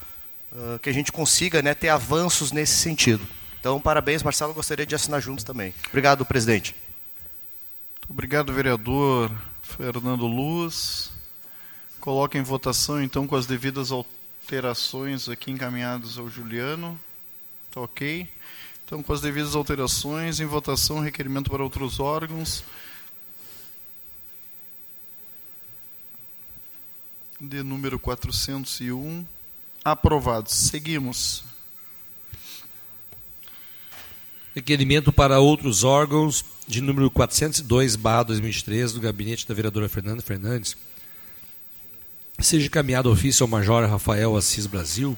uh, que a gente consiga né, ter avanços nesse sentido. Então, parabéns, Marcelo. Gostaria de assinar juntos também. Obrigado, presidente. Muito obrigado, vereador Fernando Luz. Coloca em votação, então, com as devidas alterações aqui encaminhadas ao Juliano. Está ok. Então, com as devidas alterações, em votação, requerimento para outros órgãos. De número 401. Aprovado. Seguimos. Requerimento para outros órgãos de número 402, barra 2023, do gabinete da vereadora Fernanda Fernandes. Seja encaminhado ofício ao Major Rafael Assis Brasil,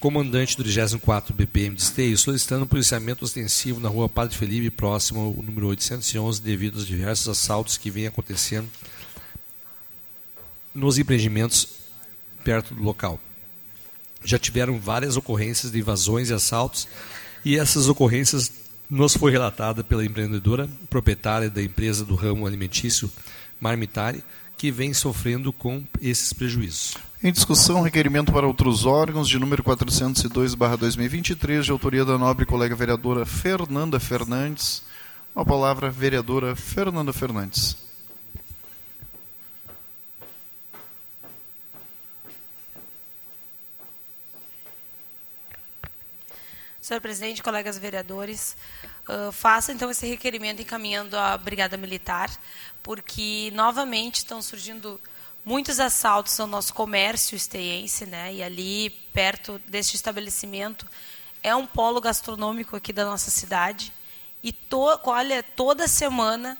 comandante do 24 BPM de Esteio, solicitando policiamento ostensivo na rua Padre Felipe, próximo ao número 811, devido aos diversos assaltos que vêm acontecendo nos empreendimentos perto do local. Já tiveram várias ocorrências de invasões e assaltos, e essas ocorrências nos foi relatada pela empreendedora proprietária da empresa do ramo alimentício Marmitari, que vem sofrendo com esses prejuízos. Em discussão, requerimento para outros órgãos de número 402/2023, de autoria da nobre colega vereadora Fernanda Fernandes. A palavra vereadora Fernanda Fernandes. Senhor presidente, colegas vereadores, uh, faço então esse requerimento encaminhando à Brigada Militar, porque novamente estão surgindo muitos assaltos ao nosso comércio esteiense, né? E ali perto deste estabelecimento é um polo gastronômico aqui da nossa cidade e to, olha toda semana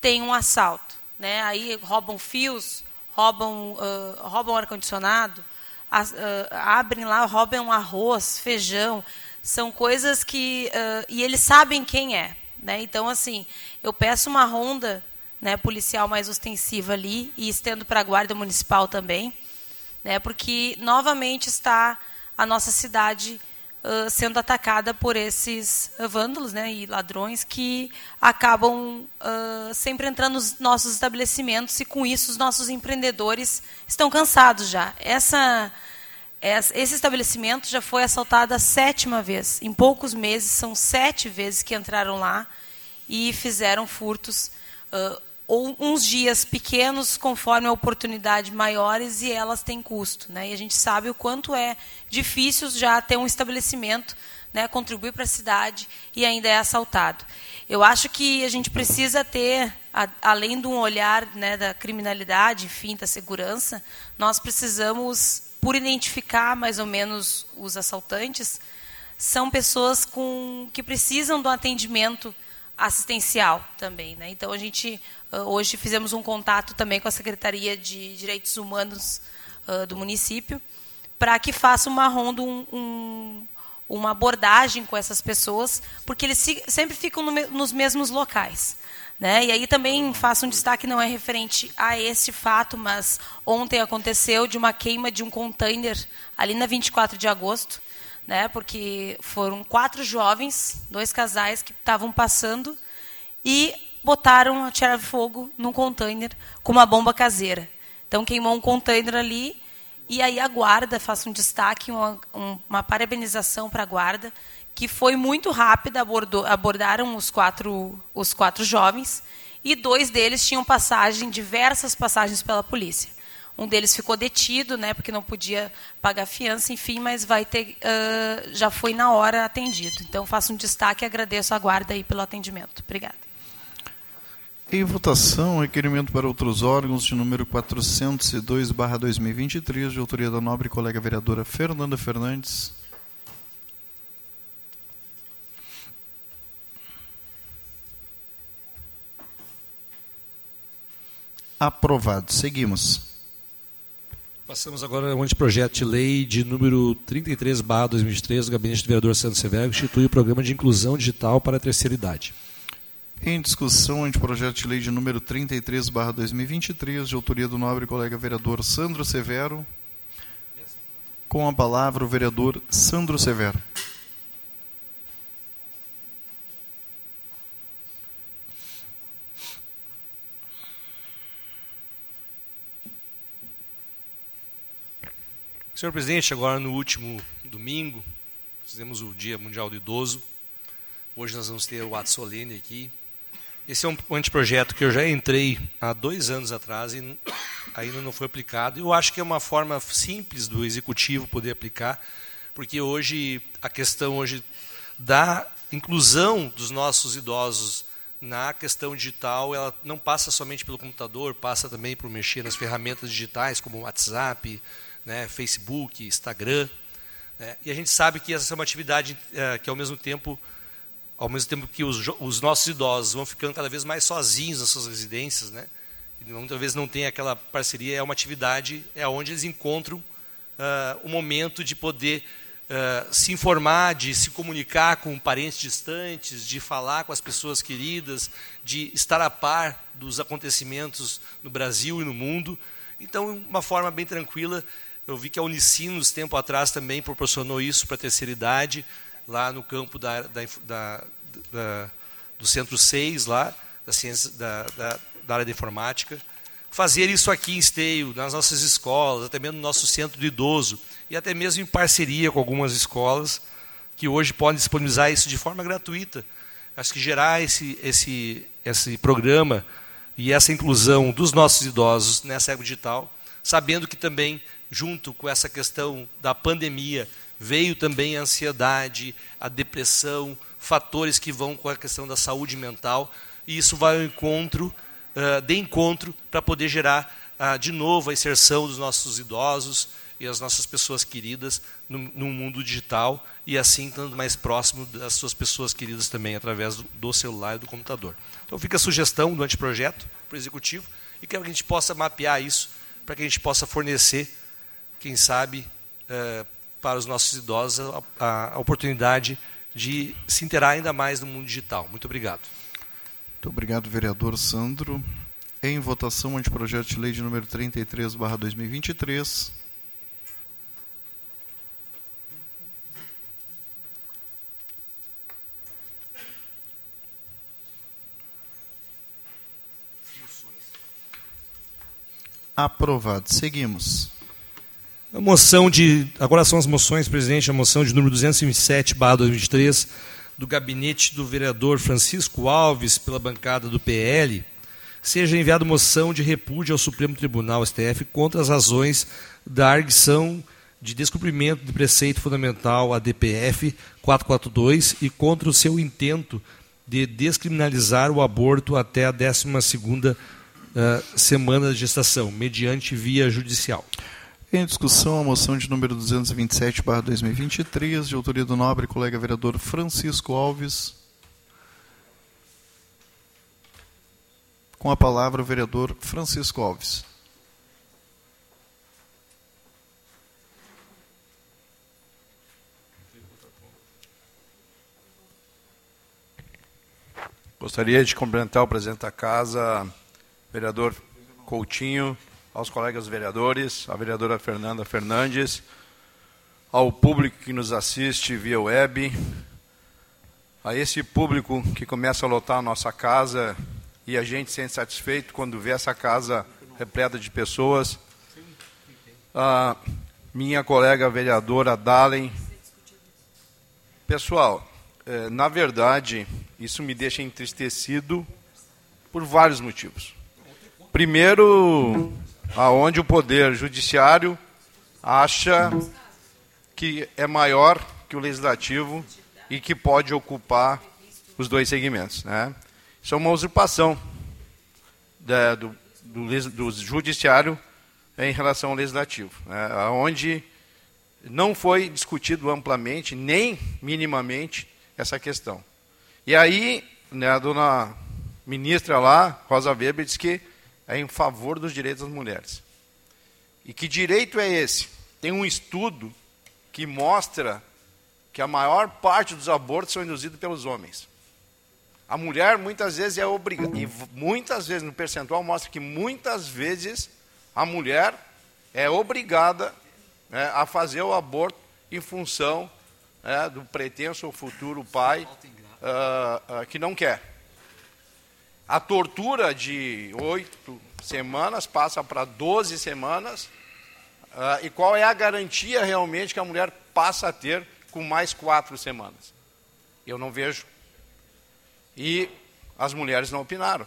tem um assalto, né? Aí roubam fios, roubam uh, roubam ar condicionado, uh, abrem lá, roubam arroz, feijão, são coisas que uh, e eles sabem quem é, né? Então assim eu peço uma ronda né, policial mais ostensiva ali e estendo para a guarda municipal também, né, porque novamente está a nossa cidade uh, sendo atacada por esses vândalos né, e ladrões que acabam uh, sempre entrando nos nossos estabelecimentos e com isso os nossos empreendedores estão cansados já. Essa esse estabelecimento já foi assaltado a sétima vez. Em poucos meses, são sete vezes que entraram lá e fizeram furtos. Uh, uns dias pequenos, conforme a oportunidade maiores, e elas têm custo. Né? E a gente sabe o quanto é difícil já ter um estabelecimento, né, contribuir para a cidade e ainda é assaltado. Eu acho que a gente precisa ter, a, além de um olhar né, da criminalidade, enfim, da segurança, nós precisamos, por identificar mais ou menos os assaltantes, são pessoas com, que precisam do atendimento assistencial também. Né? Então, a gente uh, hoje fizemos um contato também com a Secretaria de Direitos Humanos uh, do município para que faça uma ronda, um, um, uma abordagem com essas pessoas, porque eles sempre ficam no, nos mesmos locais. Né? E aí também faço um destaque, não é referente a esse fato, mas ontem aconteceu de uma queima de um container ali na 24 de agosto, né, porque foram quatro jovens, dois casais que estavam passando e botaram, tiraram fogo num container com uma bomba caseira. Então queimou um container ali e aí a guarda, faço um destaque, uma, uma parabenização para a guarda, que foi muito rápida, abordou, abordaram os quatro, os quatro jovens e dois deles tinham passagem, diversas passagens pela polícia. Um deles ficou detido, né, porque não podia pagar fiança, enfim, mas vai ter, uh, já foi na hora atendido. Então, faço um destaque e agradeço a guarda aí pelo atendimento. Obrigada. Em votação, requerimento para outros órgãos de número 402/2023, de autoria da nobre colega vereadora Fernanda Fernandes. Aprovado. Seguimos. Passamos agora ao anteprojeto de lei de número 33, 2003, do Gabinete do Vereador Santos Severo, que institui o Programa de Inclusão Digital para a Terceira Idade. Em discussão, anteprojeto de lei de número 33, 2023, de autoria do nobre colega vereador Sandro Severo. Com a palavra, o vereador Sandro Severo. Senhor presidente, agora no último domingo, fizemos o Dia Mundial do Idoso. Hoje nós vamos ter o ato solene aqui. Esse é um anteprojeto que eu já entrei há dois anos atrás e ainda não foi aplicado. Eu acho que é uma forma simples do executivo poder aplicar, porque hoje a questão hoje da inclusão dos nossos idosos na questão digital, ela não passa somente pelo computador, passa também por mexer nas ferramentas digitais como o WhatsApp, né, Facebook, Instagram. Né, e a gente sabe que essa é uma atividade é, que, ao mesmo tempo, ao mesmo tempo que os, os, nossos idosos vão ficando cada vez mais sozinhos nas suas residências, né, muitas vezes não tem aquela parceria, é uma atividade é onde eles encontram uh, o momento de poder uh, se informar, de se comunicar com parentes distantes, de falar com as pessoas queridas, de estar a par dos acontecimentos no Brasil e no mundo. Então, uma forma bem tranquila eu vi que a Unicinos, tempo atrás, também proporcionou isso para a terceira idade, lá no campo da, da, da, da do Centro 6, lá, da, ciência, da, da, área de informática. Fazer isso aqui em Esteio, nas nossas escolas, até mesmo no nosso centro do idoso, e até mesmo em parceria com algumas escolas, que hoje podem disponibilizar isso de forma gratuita. Acho que gerar esse, esse, esse programa e essa inclusão dos nossos idosos nessa época digital, sabendo que também junto com essa questão da pandemia, veio também a ansiedade, a depressão, fatores que vão com a questão da saúde mental, e isso vai ao encontro, uh, de encontro, para poder gerar uh, de novo a inserção dos nossos idosos e as nossas pessoas queridas no, no, mundo digital e assim estando mais próximo das suas pessoas queridas também através do, do celular e do computador. Então fica a sugestão do anteprojeto para o executivo e quero que a gente possa mapear isso para que a gente possa fornecer quem sabe, é, para os nossos idosos a, a, oportunidade de se interar ainda mais no mundo digital. Muito obrigado. Muito obrigado, vereador Sandro. Em votação, anteprojeto de lei de número 33, barra 2023. Aprovado. Seguimos. A moção de. Agora são as moções, presidente, a moção de número 227, barra 2023, do gabinete do vereador Francisco Alves, pela bancada do PL, seja enviada moção de repúdio ao Supremo Tribunal STF contra as razões da arguição de descumprimento de preceito fundamental ADPF 442 e contra o seu intento de descriminalizar o aborto até a 12 uh, eh, semana de gestação, mediante via judicial. Em discussão, a moção de número 227, 2023, de autoria do nobre colega vereador Francisco Alves. Com a palavra, o vereador Francisco Alves. Gostaria de cumprimentar o presidente da casa, vereador Coutinho, aos colegas vereadores, à vereadora Fernanda Fernandes, ao público que nos assiste via web, a esse público que começa a lotar a nossa casa e a gente se sente satisfeito quando vê essa casa repleta de pessoas. A minha colega vereadora Dalen. Pessoal, eh, na verdade, isso me deixa entristecido por vários motivos. Primeiro, aonde o poder judiciário acha que é maior que o legislativo e que pode ocupar os dois segmentos. Né? Isso é uma usurpação da, do, do, do, judiciário em relação ao legislativo, né? onde não foi discutido amplamente, nem minimamente, essa questão. E aí, né, a dona ministra lá, Rosa Weber, disse que é em favor dos direitos das mulheres. E que direito é esse? Tem um estudo que mostra que a maior parte dos abortos são induzidos pelos homens. A mulher muitas vezes é obrigada, e muitas vezes no percentual mostra que muitas vezes a mulher é obrigada né, a fazer o aborto em função né, do pretenso ou futuro pai uh, uh, que não quer. A tortura de oito semanas passa para 12 semanas. Uh, e qual é a garantia realmente que a mulher passa a ter com mais quatro semanas? Eu não vejo. E as mulheres não opinaram.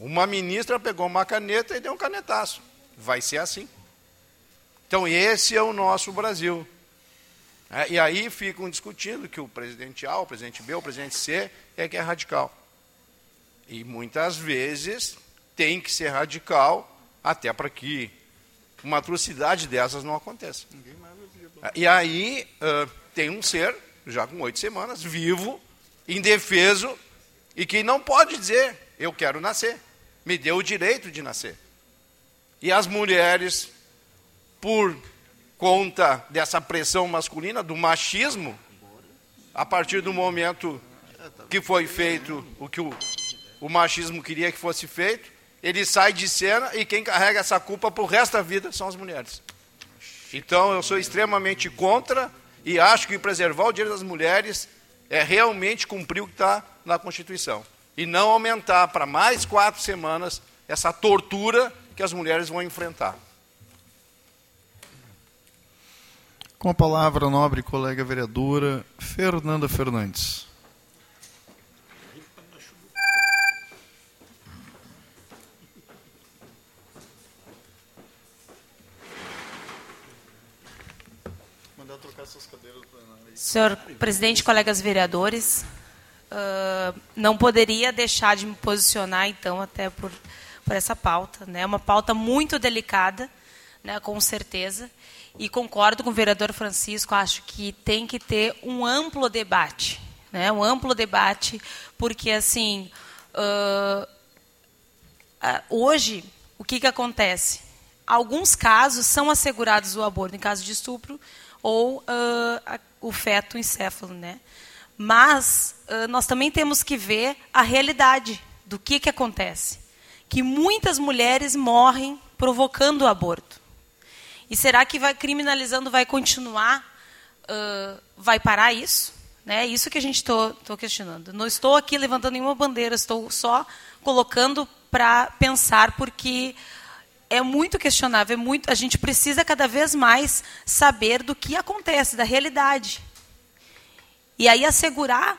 Uma ministra pegou uma caneta e deu um canetaço. Vai ser assim. Então, esse é o nosso Brasil. É, e aí ficam discutindo que o presidente A, o presidente B, o presidente C é que é radical. E muitas vezes tem que ser radical até para que uma atrocidade dessas não aconteça. E aí uh, tem um ser, já com oito semanas, vivo, indefeso, e que não pode dizer, eu quero nascer. Me deu o direito de nascer. E as mulheres por conta dessa pressão masculina, do machismo, a partir do momento que foi feito o que o, o machismo queria que fosse feito, ele sai de cena e quem carrega essa culpa para o resto da vida são as mulheres. Então eu sou extremamente contra e acho que preservar o direito das mulheres é realmente cumprir o que está na Constituição. E não aumentar para mais quatro semanas essa tortura que as mulheres vão enfrentar. Com a palavra, nobre colega vereadora Fernanda Fernandes. Senhor presidente, colegas vereadores, uh, não poderia deixar de me posicionar, então, até por, por essa pauta. É né? uma pauta muito delicada, né, com certeza, e concordo com o vereador Francisco, acho que tem que ter um amplo debate, né? um amplo debate, porque assim, uh, hoje, o que, que acontece? Alguns casos são assegurados o aborto em caso de estupro ou uh, o feto encéfalo, né? Mas uh, nós também temos que ver a realidade do que, que acontece. Que muitas mulheres morrem provocando o aborto. E será que vai criminalizando vai continuar? Uh, vai parar isso? Né? Isso que a gente estou questionando. Não estou aqui levantando nenhuma bandeira, estou só colocando para pensar, porque é muito questionável, é muito, a gente precisa cada vez mais saber do que acontece, da realidade. E aí assegurar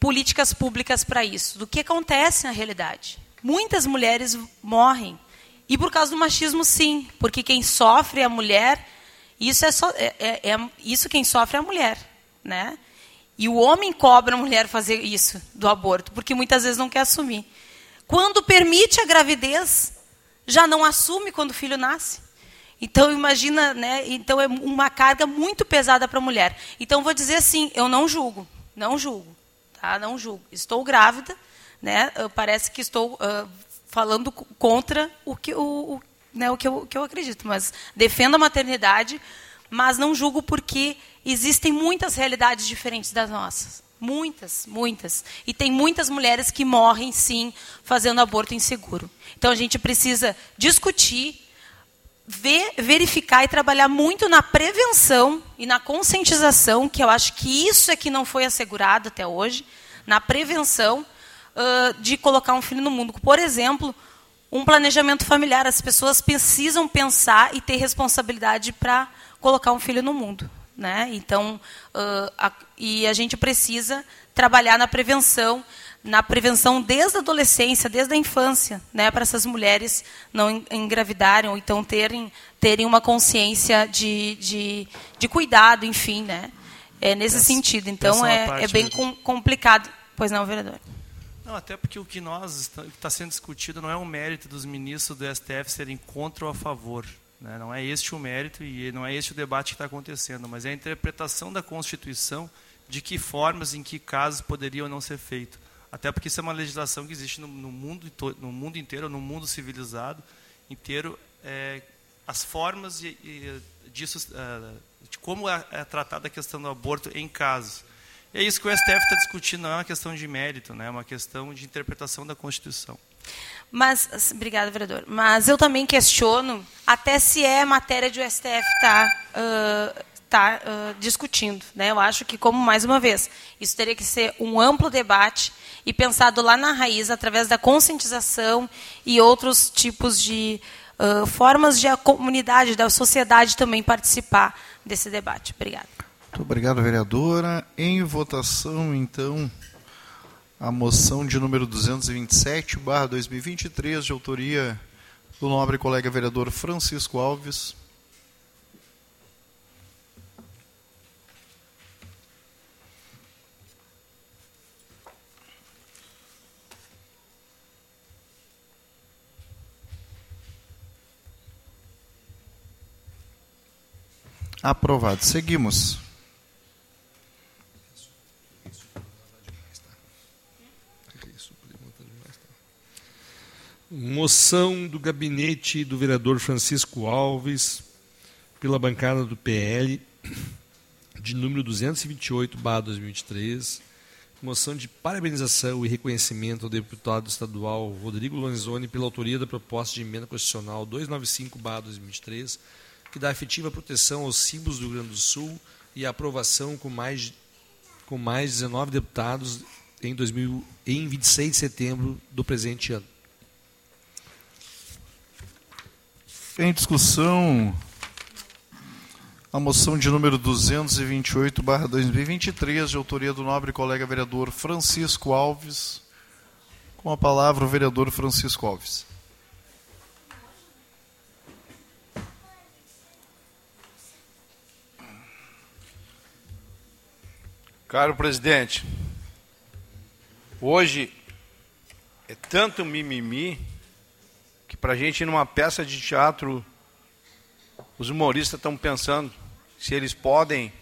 políticas públicas para isso, do que acontece na realidade. Muitas mulheres morrem e por causa do machismo, sim, porque quem sofre é a mulher. Isso é, só, é, é, é, isso quem sofre é a mulher, né? E o homem cobra a mulher fazer isso do aborto, porque muitas vezes não quer assumir. Quando permite a gravidez, já não assume quando o filho nasce. Então imagina, né? Então é uma carga muito pesada para a mulher. Então vou dizer assim, eu não julgo, não julgo, tá? Não julgo. Estou grávida, né? Parece que estou uh, falando contra o que, o, o, né, o, que eu, o que eu acredito, mas defendo a maternidade, mas não julgo porque existem muitas realidades diferentes das nossas. Muitas, muitas. E tem muitas mulheres que morrem, sim, fazendo aborto inseguro. Então a gente precisa discutir, ver, verificar e trabalhar muito na prevenção e na conscientização, que eu acho que isso é que não foi assegurado até hoje, na prevenção uh, de colocar um filho no mundo. Por exemplo, um planejamento familiar. As pessoas precisam pensar e ter responsabilidade para colocar um filho no mundo. Né? Então, uh, a, e a gente precisa trabalhar na prevenção, na prevenção desde a adolescência, desde a infância, né, para essas mulheres não engravidarem ou então terem, terem uma consciência de, de, de cuidado, enfim, né? É nesse essa, sentido. Então é, é bem com, complicado. Pois não, vereador. Não, até porque o que nós está sendo discutido não é o mérito dos ministros do STF serem contra ou a favor. Né? Não é este o mérito e não é este o debate que está acontecendo, mas é a interpretação da Constituição de que formas, em que casos poderiam não ser feito. Até porque isso é uma legislação que existe no, no mundo, no mundo inteiro, no mundo civilizado inteiro, é, as formas e, e disso, uh, de como é, é, tratada a questão do aborto em casos. E é isso que o STF está discutindo, não é uma questão de mérito, né? é uma questão de interpretação da Constituição. Mas, obrigada, vereador. Mas eu também questiono até se é matéria de o STF estar uh, tá, uh, discutindo. Né? Eu acho que, como mais uma vez, isso teria que ser um amplo debate e pensado lá na raiz, através da conscientização e outros tipos de uh, formas de a comunidade, da sociedade também participar desse debate. Obrigada. Muito obrigado, vereadora. Em votação, então, a moção de número 227, barra 2023, de autoria do nobre colega vereador Francisco Alves. Aprovado. Seguimos. Moção do gabinete do vereador Francisco Alves, pela bancada do PL, de número 228, 2023. Moção de parabenização e reconhecimento ao deputado estadual Rodrigo Lanzoni pela autoria da proposta de emenda constitucional 295, 2023, que dá efetiva proteção aos símbolos do Rio Grande do Sul e aprovação com mais, com mais 19 deputados em, 2000, em 26 de setembro do presente ano. Em discussão, a moção de número 228, barra 2023, de autoria do nobre colega vereador Francisco Alves. Com a palavra o vereador Francisco Alves. Caro presidente, hoje é tanto mimimi para a gente numa peça de teatro, os humoristas estão pensando se eles podem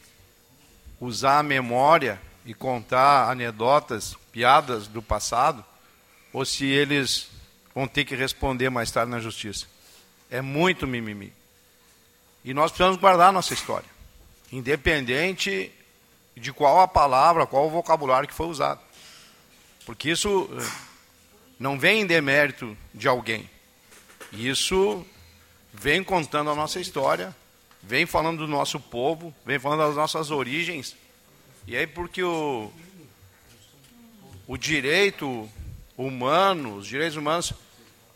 usar a memória e contar anedotas, piadas do passado, ou se eles vão ter que responder mais tarde na justiça. É muito mimimi. E nós precisamos guardar a nossa história, independente de qual a palavra, qual o vocabulário que foi usado. Porque isso eh, não vem em demérito de alguém. Isso vem contando a nossa história, vem falando do nosso povo, vem falando das nossas origens. E aí porque o, o direito humano, os direitos humanos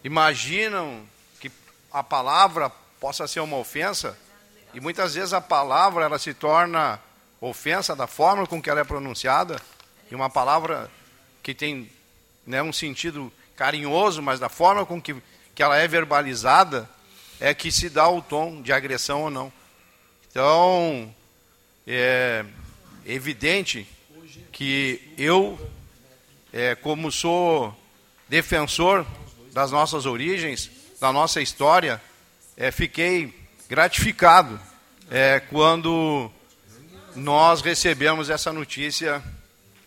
imaginam que a palavra possa ser uma ofensa, e muitas vezes a palavra ela se torna ofensa da forma com que ela é pronunciada, e uma palavra que tem né, um sentido carinhoso, mas da forma com que que ela é verbalizada, é que se dá o tom de agressão ou não. Então, é evidente que eu, é, como sou defensor das nossas origens, da nossa história, é, fiquei gratificado é, quando nós recebemos essa notícia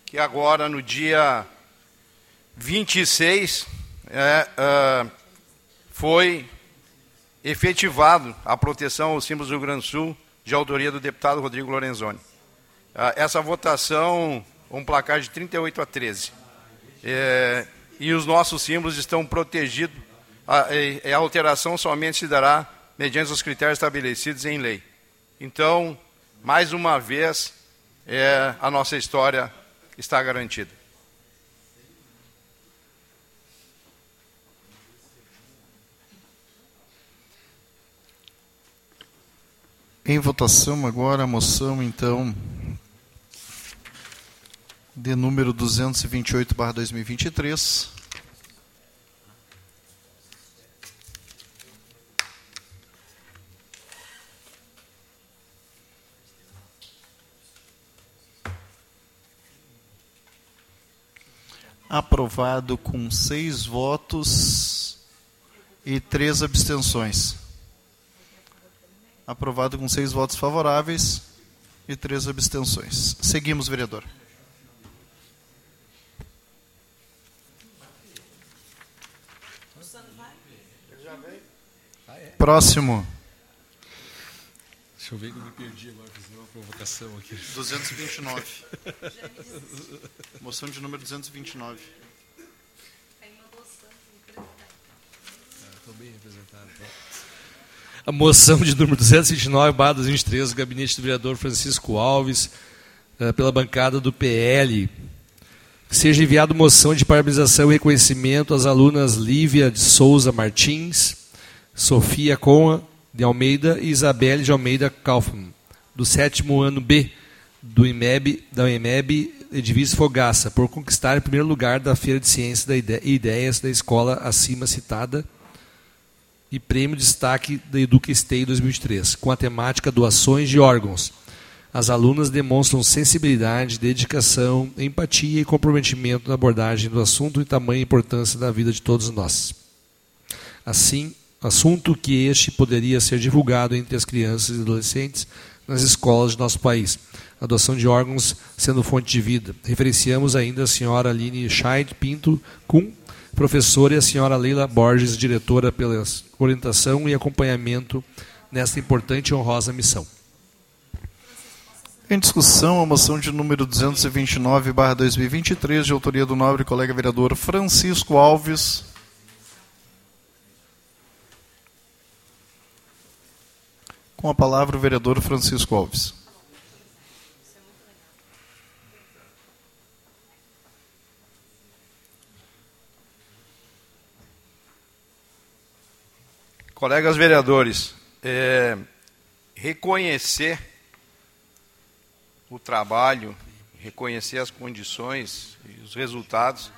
que agora, no dia 26, é, uh, foi efetivado a proteção aos símbolos do Rio Grande do Sul, de autoria do deputado Rodrigo Lorenzoni. Ah, essa votação, um placar de 38 a 13. É, e os nossos símbolos estão protegidos. A, a alteração somente se dará mediante os critérios estabelecidos em lei. Então, mais uma vez, é, a nossa história está garantida. Em votação agora a moção, então, de número 228, barra 2023. Aprovado com seis votos e três abstenções. Aprovado com seis votos favoráveis e três abstenções. Seguimos, vereador. Próximo. Deixa eu ver que eu me perdi agora, fiz uma provocação aqui. 229. *laughs* Moção de número 229. Estou bem representado. Então. A moção de número 229, barra 2023, do gabinete do vereador Francisco Alves, eh, pela bancada do PL. Seja enviado moção de parabenização e reconhecimento às alunas Lívia de Souza Martins, Sofia Conra de Almeida e Isabelle de Almeida Kaufmann, do sétimo ano B do IMEB, da IMEB Edviges Fogaça, por conquistar o primeiro lugar da Feira de Ciências e Ideias da escola acima citada e Prêmio Destaque da Educa Stay 2003, com a temática Doações de Órgãos. As alunas demonstram sensibilidade, dedicação, empatia e comprometimento na abordagem do assunto e tamanha importância da vida de todos nós. Assim, assunto que este poderia ser divulgado entre as crianças e adolescentes nas escolas de nosso país. A doação de órgãos sendo fonte de vida. Referenciamos ainda a senhora Aline Scheid Pinto Kuhn, professora, e a senhora Leila Borges, diretora, pela orientação e acompanhamento nesta importante e honrosa missão. Em discussão, a moção de número 229-2023, de autoria do nobre colega vereador Francisco Alves. Com a palavra o vereador Francisco Alves. Colegas vereadores, é, reconhecer o trabalho, reconhecer as condições e os resultados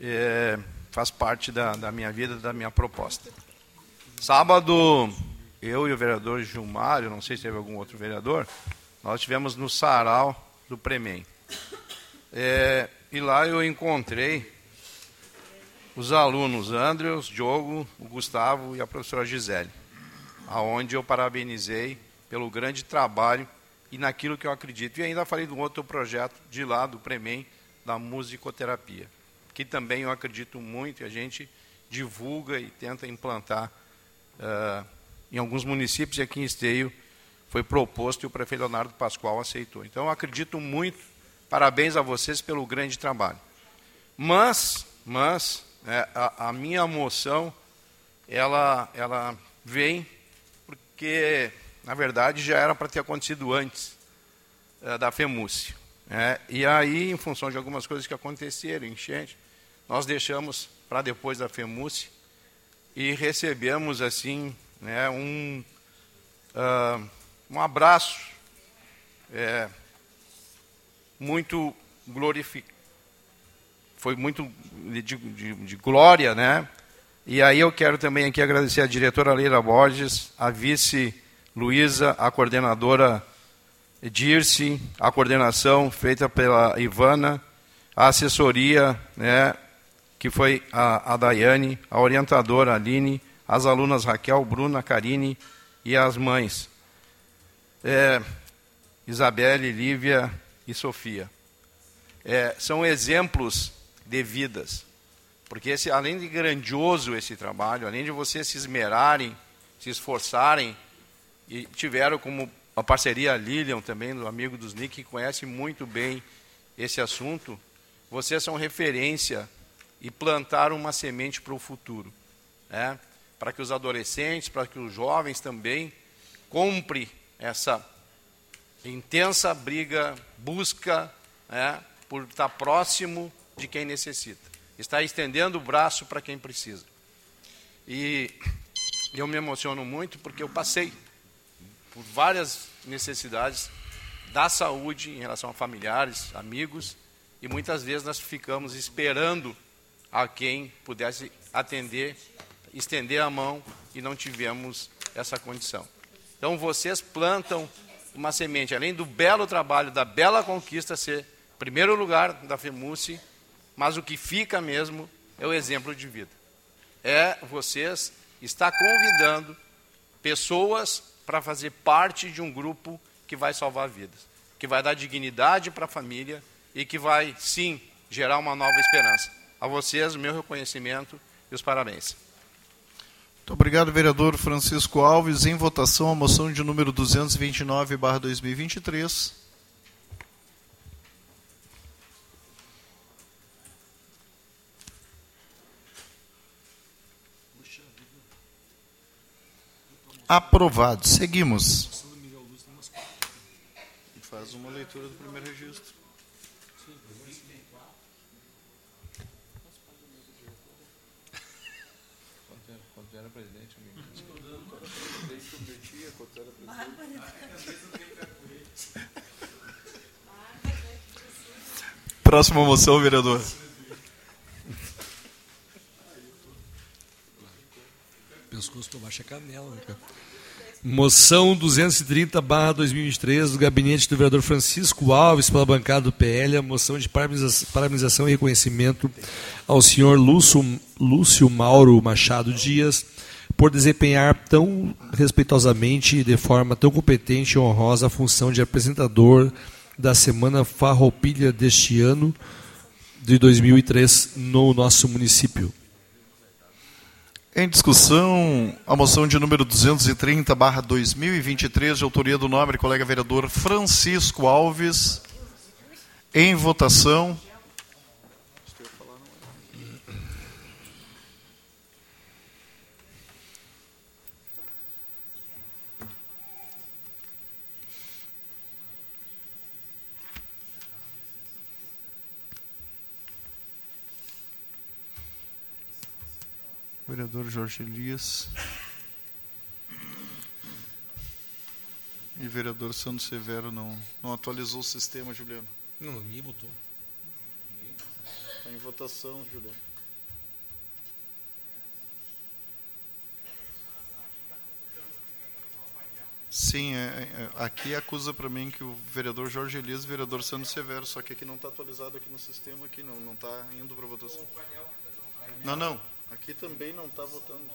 é, faz parte da, da, minha vida, da minha proposta. Sábado, eu e o vereador Gilmar, eu não sei se teve algum outro vereador, nós estivemos no sarau do Premem. É, e lá eu encontrei os alunos Andrews, Diogo, o Gustavo e a professora Gisele, aonde eu parabenizei pelo grande trabalho e naquilo que eu acredito. E ainda falei de um outro projeto de lá, do Premem, da musicoterapia, que também eu acredito muito e a gente divulga e tenta implantar uh, em alguns municípios e aqui em Esteio foi proposto e o prefeito Leonardo Pascoal aceitou. Então eu acredito muito, parabéns a vocês pelo grande trabalho. Mas, mas é, a, a, minha moção, ela, ela vem porque, na verdade, já era para ter acontecido antes é, da FEMUSE. É, e aí, em função de algumas coisas que aconteceram, enchente, nós deixamos para depois da FEMUSE e recebemos, assim, né, um, uh, um abraço é, muito glorificado foi muito de, de, de, glória, né? E aí eu quero também aqui agradecer a diretora Leila Borges, a vice Luísa, a coordenadora Dirce, a coordenação feita pela Ivana, a assessoria, né, que foi a, a Daiane, a orientadora Aline, as alunas Raquel, Bruna, Karine e as mães, é, Isabelle, Lívia e Sofia. É, são exemplos devidas. Porque esse, além de grandioso esse trabalho, além de vocês se esmerarem, se esforçarem, e tiveram como a parceria Lilian também, do amigo dos Nick, que conhece muito bem esse assunto, vocês são referência e plantaram uma semente para o futuro. Né? Para que os adolescentes, para que os jovens também compre essa intensa briga, busca né, por estar próximo de quem necessita. Está estendendo o braço para quem precisa. E eu me emociono muito porque eu passei por várias necessidades da saúde em relação a familiares, amigos, e muitas vezes nós ficamos esperando a quem pudesse atender, estender a mão e não tivemos essa condição. Então vocês plantam uma semente, além do belo trabalho, da bela conquista ser primeiro lugar da FEMUSE, mas o que fica mesmo é o exemplo de vida. É vocês estar convidando pessoas para fazer parte de um grupo que vai salvar vidas, que vai dar dignidade para a família e que vai, sim, gerar uma nova esperança. A vocês, o meu reconhecimento e os parabéns. Muito obrigado, vereador Francisco Alves. Em votação, a moção de número 229, barra 2023. Aprovado. Seguimos. Faz uma leitura do primeiro registro. Próxima moção, vereador. Pescoço por baixo é canela, né, cara? Moção 230 barra 2023 do gabinete do vereador Francisco Alves pela bancada do PL, a moção de parabenização e reconhecimento ao senhor Lúcio, Lúcio Mauro Machado Dias por desempenhar tão respeitosamente e de forma tão competente e honrosa a função de apresentador da Semana Farroupilha deste ano, de 2003, no nosso município. Em discussão, a moção de número 230, barra 2023, de autoria do nobre colega vereador Francisco Alves. Em votação. Vereador Jorge Elias. E vereador Santos Severo não, não atualizou o sistema, Juliano. Não, ninguém votou. Está em votação, Juliano. Sim, é, é, aqui acusa para mim que o vereador Jorge Elias e o vereador Santos Severo, só que aqui não está atualizado aqui no sistema, aqui não não está indo para votação. Não, não. Aqui também não está votando.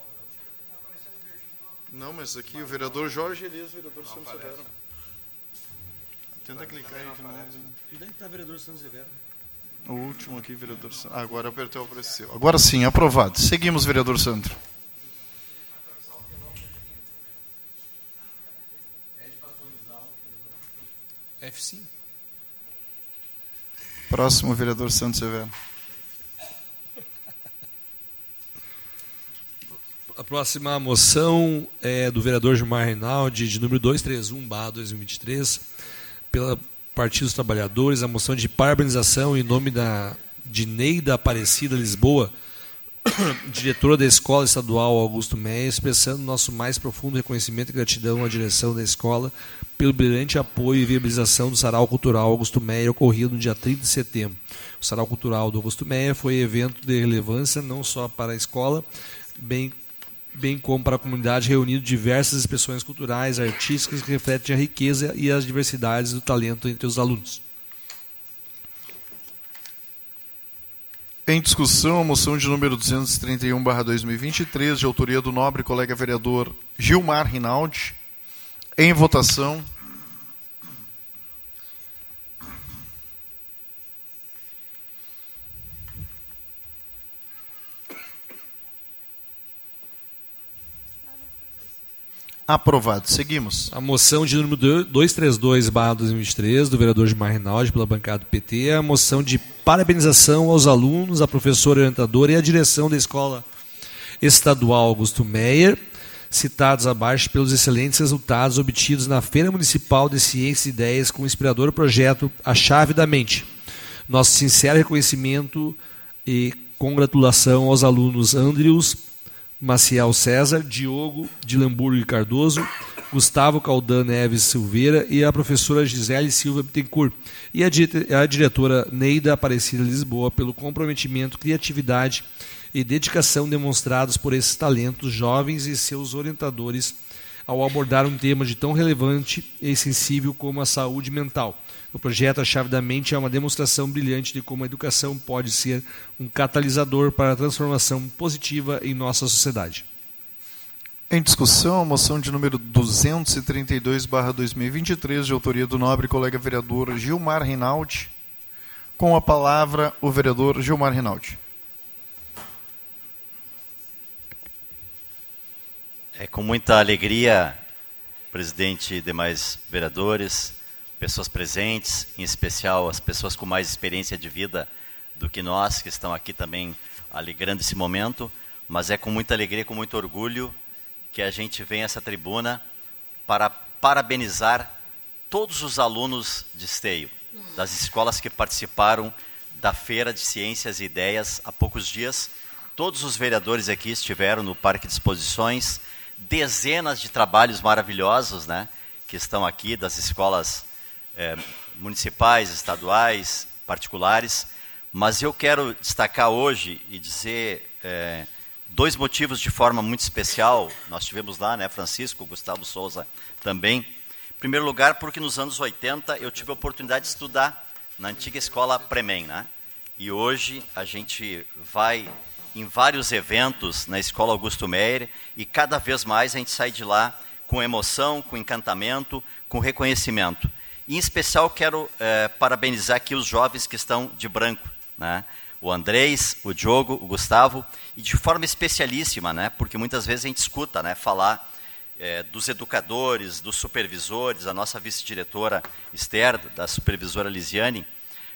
Não, mas aqui o vereador Jorge Elias vereador Santos Severo. Tenta clicar aí de novo. Onde é que está o vereador Santos Severo? O último aqui, vereador Sandro. Ah, agora apertei o apareceu. Agora sim, aprovado. Seguimos, vereador Sandro. F5. Próximo, vereador Santos Severo. A próxima moção é do vereador Gilmar Reinaldi, de número 231-2023, pela Partido dos Trabalhadores, a moção de parabenização em nome da, de Neida Aparecida Lisboa, *coughs* diretora da Escola Estadual Augusto Meia, expressando nosso mais profundo reconhecimento e gratidão à direção da escola pelo brilhante apoio e viabilização do Sarau Cultural Augusto Meia, ocorrido no dia 30 de setembro. O Sarau Cultural do Augusto Meia foi evento de relevância não só para a escola, bem bem como para a comunidade, reunindo diversas expressões culturais, artísticas que refletem a riqueza e as diversidades do talento entre os alunos. Em discussão, a moção de número 231-2023, de autoria do nobre colega vereador Gilmar Rinaldi. Em votação. Aprovado. Seguimos. A moção de número 232-2023, do vereador Gilmar Rinaldi, pela bancada do PT, é a moção de parabenização aos alunos, à professora orientadora e à direção da Escola Estadual Augusto Meyer, citados abaixo pelos excelentes resultados obtidos na Feira Municipal de Ciências e Ideias com o inspirador projeto A Chave da Mente. Nosso sincero reconhecimento e congratulação aos alunos Andrius, Maciel César, Diogo de Lamburgo Cardoso, Gustavo Caldan Neves Silveira e a professora Gisele Silva Bittencourt. E a, diretora Neida Aparecida Lisboa pelo comprometimento, criatividade e dedicação demonstrados por esses talentos jovens e seus orientadores ao abordar um tema de tão relevante e sensível como a saúde mental. O projeto A Chave da Mente é uma demonstração brilhante de como a educação pode ser um catalisador para a transformação positiva em nossa sociedade. Em discussão, a moção de número 232-2023, de autoria do nobre colega vereador Gilmar Rinaldi. Com a palavra, o vereador Gilmar Rinaldi. É com muita alegria, presidente e demais vereadores, pessoas presentes, em especial as pessoas com mais experiência de vida do que nós, que estão aqui também alegrando esse momento, mas é com muita alegria, com muito orgulho que a gente vem a essa tribuna para parabenizar todos os alunos de Esteio, das escolas que participaram da Feira de Ciências e Ideias há poucos dias. Todos os vereadores aqui estiveram no Parque de Exposições, dezenas de trabalhos maravilhosos né, que estão aqui, das escolas é, municipais, estaduais, particulares. Mas eu quero destacar hoje e dizer é, dois motivos de forma muito especial. Nós tivemos lá, né, Francisco, Gustavo Souza também. Em primeiro lugar, porque nos anos 80 eu tive a oportunidade de estudar na antiga escola Premen, né? E hoje a gente vai em vários eventos na escola Augusto Meyer e cada vez mais a gente sai de lá com emoção, com encantamento, com reconhecimento. Em especial quero é, parabenizar aqui os jovens que estão de branco, né? O Andrés, o Diogo, o Gustavo e de forma especialíssima, né? Porque muitas vezes a gente escuta, né? Falar é, dos educadores, dos supervisores, a nossa vice-diretora Esther, da supervisora Lisiane,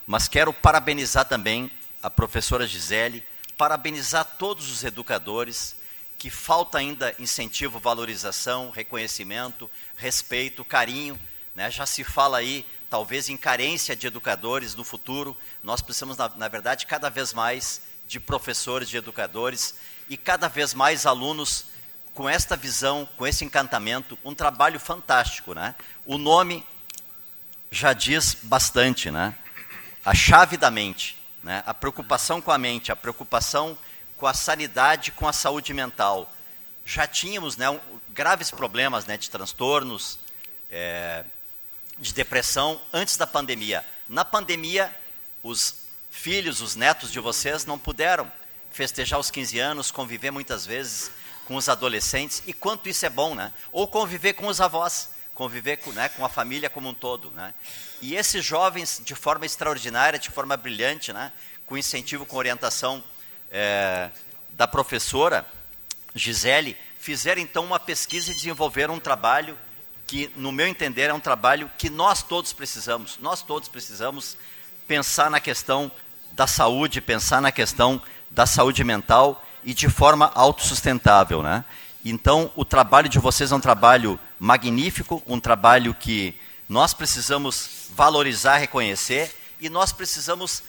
mas quero parabenizar também a professora Gisele, parabenizar todos os educadores, que falta ainda incentivo, valorização, reconhecimento, respeito, carinho. Né? Já se fala aí, talvez, em carência de educadores no futuro. Nós precisamos, na, na verdade, cada vez mais de professores, de educadores e cada vez mais alunos com esta visão, com esse encantamento, um trabalho fantástico, né? O nome já diz bastante, né? A chave da mente, né? A preocupação com a mente, a preocupação com a sanidade, com a saúde mental. Já tínhamos, né, um, graves problemas, né, de transtornos, é, de depressão antes da pandemia. Na pandemia, os filhos, os netos de vocês não puderam festejar os 15 anos, conviver muitas vezes com os adolescentes e quanto isso é bom, né? Ou conviver com os avós, conviver com, né, com a família como um todo, né? E esses jovens, de forma extraordinária, de forma brilhante, né, com incentivo, com orientação é, da professora Gisele, fizeram então uma pesquisa e desenvolveram um trabalho que, no meu entender, é um trabalho que nós todos precisamos. Nós todos precisamos pensar na questão da saúde, pensar na questão da saúde mental e de forma autossustentável. Né? Então, o trabalho de vocês é um trabalho magnífico, um trabalho que nós precisamos valorizar, reconhecer e nós precisamos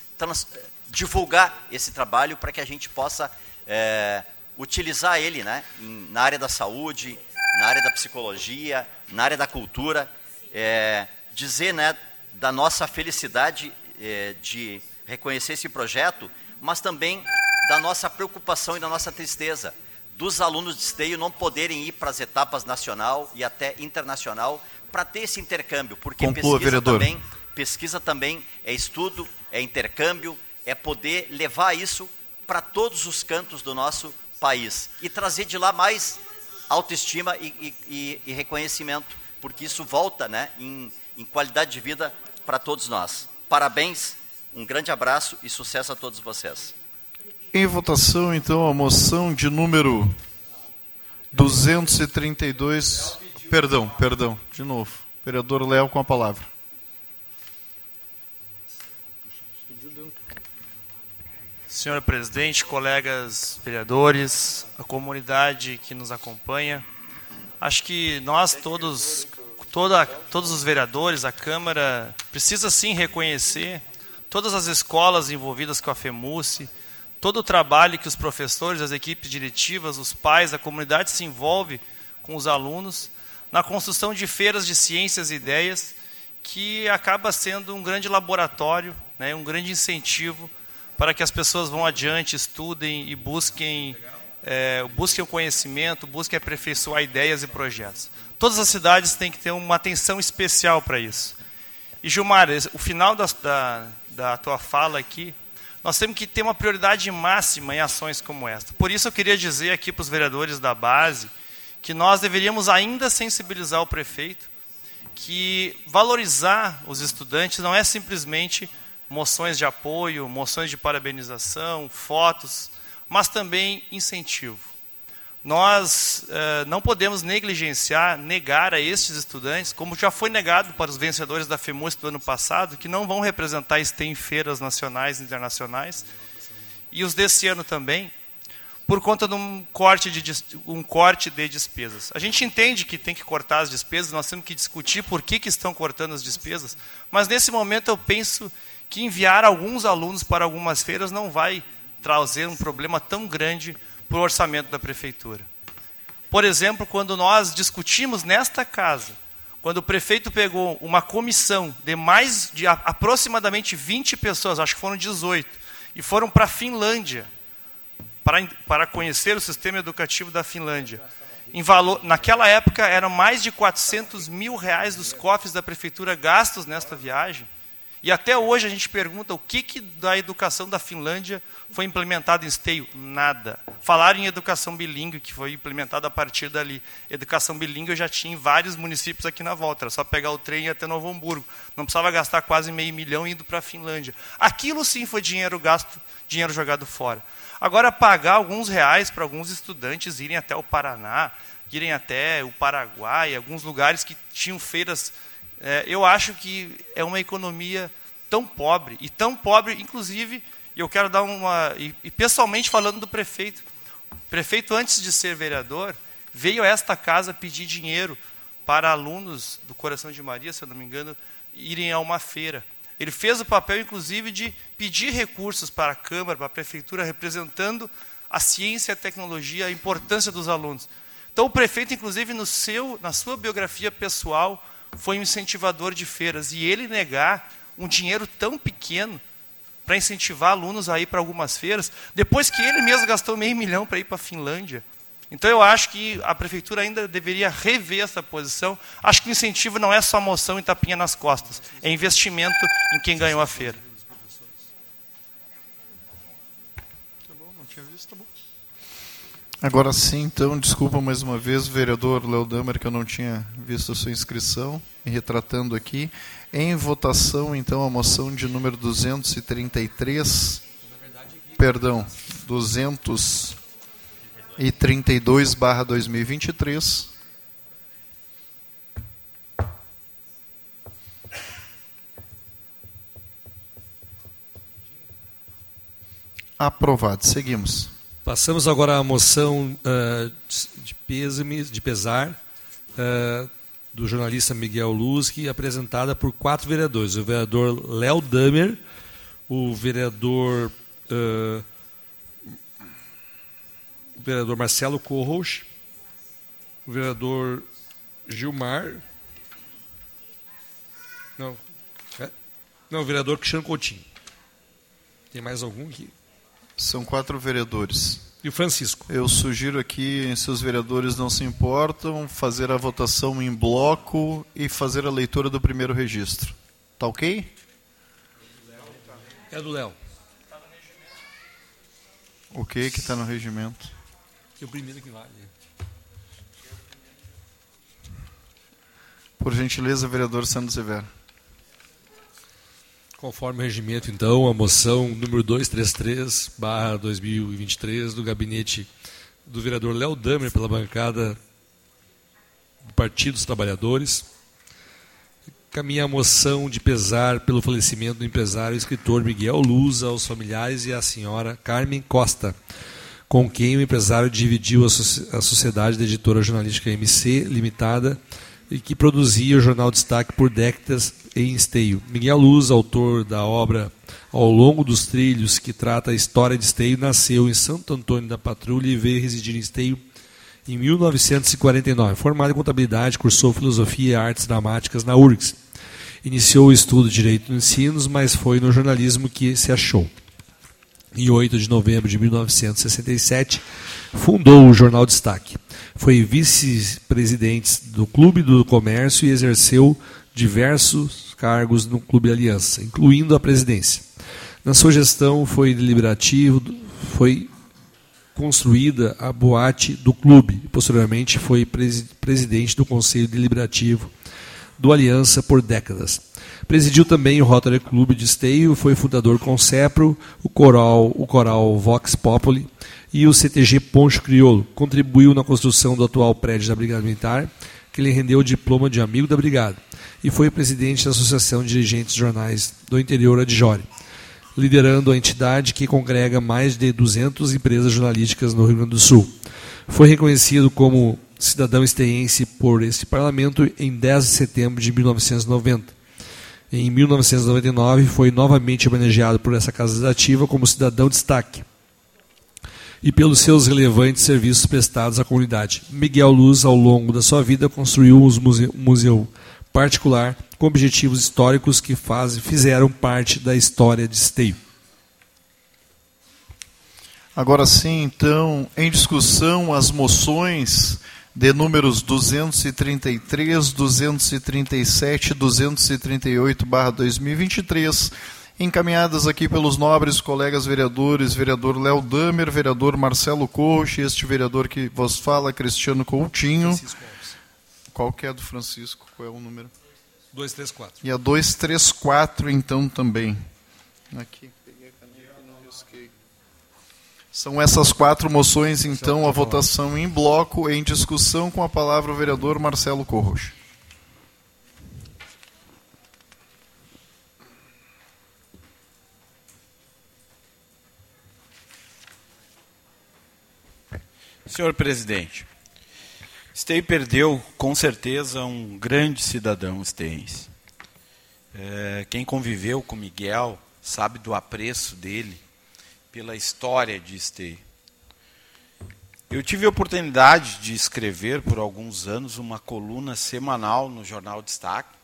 divulgar esse trabalho para que a gente possa é, utilizar ele né, em, na área da saúde, na área da psicologia, na área da cultura, é, dizer né, da nossa felicidade é, de reconhecer esse projeto, mas também da nossa preocupação e da nossa tristeza dos alunos de esteio não poderem ir para as etapas nacional e até internacional para ter esse intercâmbio, porque Conclua, pesquisa vereador. também, pesquisa também é estudo, é intercâmbio, é poder levar isso para todos os cantos do nosso país e trazer de lá mais autoestima e, e, e reconhecimento, porque isso volta né, em, em qualidade de vida para todos nós. Parabéns, um grande abraço e sucesso a todos vocês. Em votação, então, a moção de número 232. Perdão, perdão, de novo. Vereador Léo com a palavra. Senhor presidente, colegas vereadores, a comunidade que nos acompanha, acho que nós todos, toda, todos os vereadores, a Câmara, precisa sim reconhecer todas as escolas envolvidas com a FEMUSE, todo o trabalho que os professores, as equipes diretivas, os pais, a comunidade se envolve com os alunos na construção de feiras de ciências e ideias, que acaba sendo um grande laboratório, né, um grande incentivo para que as pessoas vão adiante, estudem e busquem, é, busquem o conhecimento, busquem aperfeiçoar ideias e projetos. Todas as cidades têm que ter uma atenção especial para isso. E Gilmar, o final da, da, da tua fala aqui, nós temos que ter uma prioridade máxima em ações como esta. Por isso eu queria dizer aqui para os vereadores da base que nós deveríamos ainda sensibilizar o prefeito que valorizar os estudantes não é simplesmente moções de apoio, moções de parabenização, fotos, mas também incentivo. Nós eh, não podemos negligenciar, negar a estes estudantes, como já foi negado para os vencedores da FEMUS do ano passado, que não vão representar STEM em feiras nacionais e internacionais, e os desse ano também, por conta de um corte de, um corte de despesas. A gente entende que tem que cortar as despesas, nós temos que discutir por que, que estão cortando as despesas, mas nesse momento eu penso que enviar alguns alunos para algumas feiras não vai trazer um problema tão grande para o orçamento da prefeitura. Por exemplo, quando nós discutimos nesta casa, quando o prefeito pegou uma comissão de mais de aproximadamente 20 pessoas, acho que foram 18, e foram para a Finlândia para, para conhecer o sistema educativo da Finlândia. Em valor, naquela época eram mais de 400 mil reais dos cofres da prefeitura gastos nesta viagem. E até hoje a gente pergunta o que, que da educação da Finlândia foi implementado em esteio? Nada. Falaram em educação bilíngue, que foi implementada a partir dali. Educação bilíngue eu já tinha em vários municípios aqui na volta. Era só pegar o trem e ir até Novo Hamburgo. Não precisava gastar quase meio milhão indo para a Finlândia. Aquilo sim foi dinheiro gasto, dinheiro jogado fora. Agora, pagar alguns reais para alguns estudantes irem até o Paraná, irem até o Paraguai, alguns lugares que tinham feiras é, eu acho que é uma economia tão pobre, e tão pobre, inclusive, eu quero dar uma. E, e, pessoalmente falando do prefeito. O prefeito, antes de ser vereador, veio a esta casa pedir dinheiro para alunos do Coração de Maria, se eu não me engano, irem a uma feira. Ele fez o papel, inclusive, de pedir recursos para a Câmara, para a Prefeitura, representando a ciência a tecnologia, a importância dos alunos. Então, o prefeito, inclusive, no seu, na sua biografia pessoal, foi um incentivador de feiras. E ele negar um dinheiro tão pequeno para incentivar alunos a ir para algumas feiras, depois que ele mesmo gastou meio milhão para ir para a Finlândia. Então eu acho que a prefeitura ainda deveria rever essa posição. Acho que o incentivo não é só moção e tapinha nas costas, é investimento em quem ganhou a feira. Agora sim, então, desculpa mais uma vez, vereador Léo Damer, que eu não tinha visto a sua inscrição, me retratando aqui. Em votação, então, a moção de número 233, perdão, 232 barra 2023. Aprovado. Seguimos. Passamos agora à moção uh, de, de pesar uh, do jornalista Miguel Luzki, apresentada por quatro vereadores. O vereador Léo Damer, o vereador, uh, o vereador Marcelo Corros, o vereador Gilmar. Não, é, não o vereador Cristiano Coutinho. Tem mais algum aqui? São quatro vereadores. E o Francisco? Eu sugiro aqui, se os vereadores não se importam, fazer a votação em bloco e fazer a leitura do primeiro registro. Tá ok? É do Léo. O que que está no regimento? Que o primeiro que vale. Por gentileza, vereador Sandro Severo. Conforme o regimento, então, a moção número 233, barra 2023, do gabinete do vereador Léo Damer, pela bancada do Partido dos Trabalhadores, caminha a moção de pesar pelo falecimento do empresário e escritor Miguel Luz aos familiares e à senhora Carmen Costa, com quem o empresário dividiu a sociedade da editora jornalística MC Limitada e que produzia o jornal Destaque por décadas em Esteio. Miguel Luz, autor da obra Ao Longo dos Trilhos, que trata a história de Esteio, nasceu em Santo Antônio da Patrulha e veio residir em Esteio em 1949. Formado em contabilidade, cursou filosofia e artes dramáticas na URGS. Iniciou o estudo de direito no ensino, mas foi no jornalismo que se achou. Em 8 de novembro de 1967, fundou o jornal Destaque. Foi vice-presidente do Clube do Comércio e exerceu diversos cargos no Clube Aliança, incluindo a presidência. Na sua gestão foi deliberativo, foi construída a boate do clube. Posteriormente foi presidente do Conselho Deliberativo do Aliança por décadas. Presidiu também o Rotary Clube de Esteio, foi fundador com Cepro, o coral, o coral Vox Populi e o CTG Poncho Crioulo. Contribuiu na construção do atual prédio da Brigada Militar, que lhe rendeu o diploma de amigo da Brigada, e foi presidente da Associação de Dirigentes de Jornais do Interior Adjore, liderando a entidade que congrega mais de 200 empresas jornalísticas no Rio Grande do Sul. Foi reconhecido como cidadão esteense por este parlamento em 10 de setembro de 1990. Em 1999, foi novamente homenageado por essa casa legislativa como cidadão destaque e pelos seus relevantes serviços prestados à comunidade. Miguel Luz, ao longo da sua vida, construiu um museu particular com objetivos históricos que faz, fizeram parte da história de Esteio. Agora sim, então, em discussão as moções de números 233, 237 e 238/2023, encaminhadas aqui pelos nobres colegas vereadores, vereador Léo Damer, vereador Marcelo Coach, este vereador que vos fala, Cristiano Coutinho. Qual que é do Francisco? Qual é o número? 234. E a 234 então também. Aqui. São essas quatro moções, então, a votação em bloco, em discussão, com a palavra o vereador Marcelo Corrocha. Senhor presidente, Esteio perdeu, com certeza, um grande cidadão esteense. É, quem conviveu com Miguel sabe do apreço dele pela história de Esteio. Eu tive a oportunidade de escrever por alguns anos uma coluna semanal no jornal Destaque.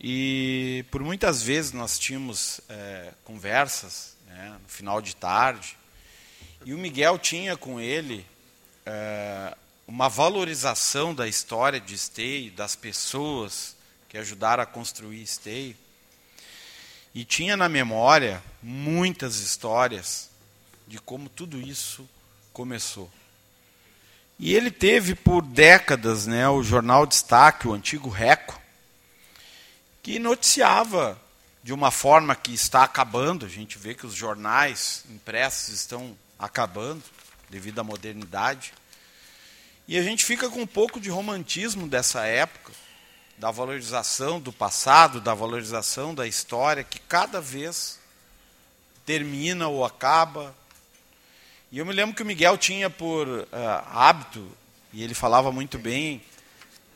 E por muitas vezes nós tínhamos é, conversas né, no final de tarde. E o Miguel tinha com ele é, uma valorização da história de Esteio, das pessoas que ajudaram a construir Esteio. E tinha na memória muitas histórias de como tudo isso começou. E ele teve por décadas né, o jornal Destaque, o antigo Reco, que noticiava de uma forma que está acabando. A gente vê que os jornais impressos estão acabando devido à modernidade. E a gente fica com um pouco de romantismo dessa época da valorização do passado, da valorização da história, que cada vez termina ou acaba. E eu me lembro que o Miguel tinha por uh, hábito, e ele falava muito bem,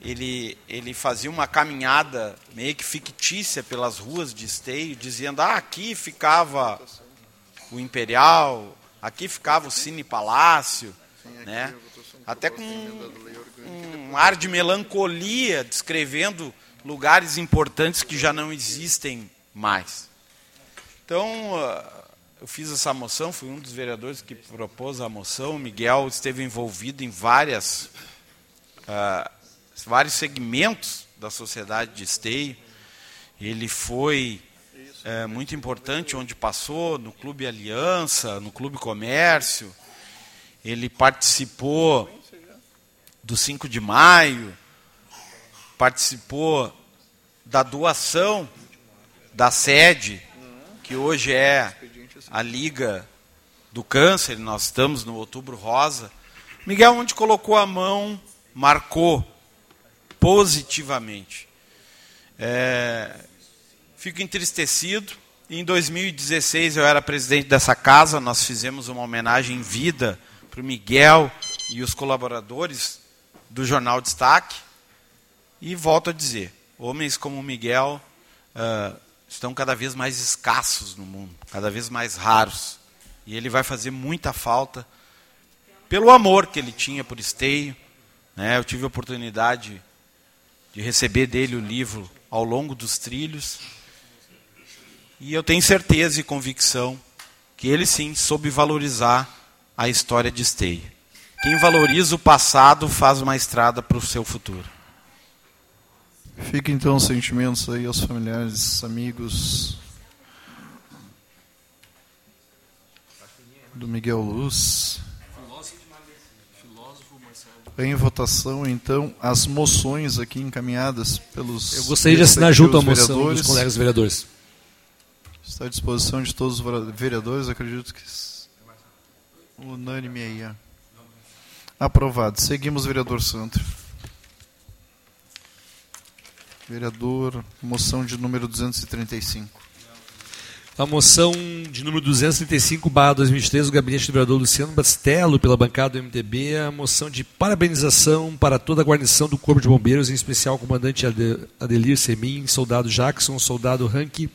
ele, ele fazia uma caminhada meio que fictícia pelas ruas de Esteio, dizendo: ah, aqui ficava o Imperial, aqui ficava o Cine Palácio, né? até com um ar de melancolia, descrevendo lugares importantes que já não existem mais. Então, ah, eu fiz essa moção, fui um dos vereadores que propôs a moção. O Miguel esteve envolvido em várias, uh, vários segmentos da sociedade de Esteio. Ele foi uh, muito importante onde passou, no Clube Aliança, no Clube Comércio. Ele participou do 5 de maio, participou da doação da sede, que hoje é a Liga do Câncer, nós estamos no Outubro Rosa. Miguel, onde colocou a mão, marcou positivamente. É, fico entristecido. Em 2016 eu era presidente dessa casa, nós fizemos uma homenagem em vida para o Miguel e os colaboradores do jornal Destaque. E volto a dizer: homens como Miguel uh, estão cada vez mais escassos no mundo, cada vez mais raros. E ele vai fazer muita falta pelo amor que ele tinha por Esteio. Né? Eu tive a oportunidade de receber dele o livro ao longo dos trilhos. E eu tenho certeza e convicção que ele sim soube valorizar a história de Esteio. Quem valoriza o passado faz uma estrada para o seu futuro. Fica então os sentimentos aí aos familiares, amigos do Miguel Luz. Em votação, então, as moções aqui encaminhadas pelos. Eu gostaria de assinar junto a moção vereadores. dos colegas vereadores. Está à disposição de todos os vereadores, acredito que Unânime aí. Aprovado. Seguimos, vereador Santo. Vereador, moção de número 235. A moção de número 235, barra 2023, do gabinete do vereador Luciano Bastello, pela bancada do MDB, a moção de parabenização para toda a guarnição do Corpo de Bombeiros, em especial o comandante Ade- Adelir Semin, soldado Jackson, soldado Rank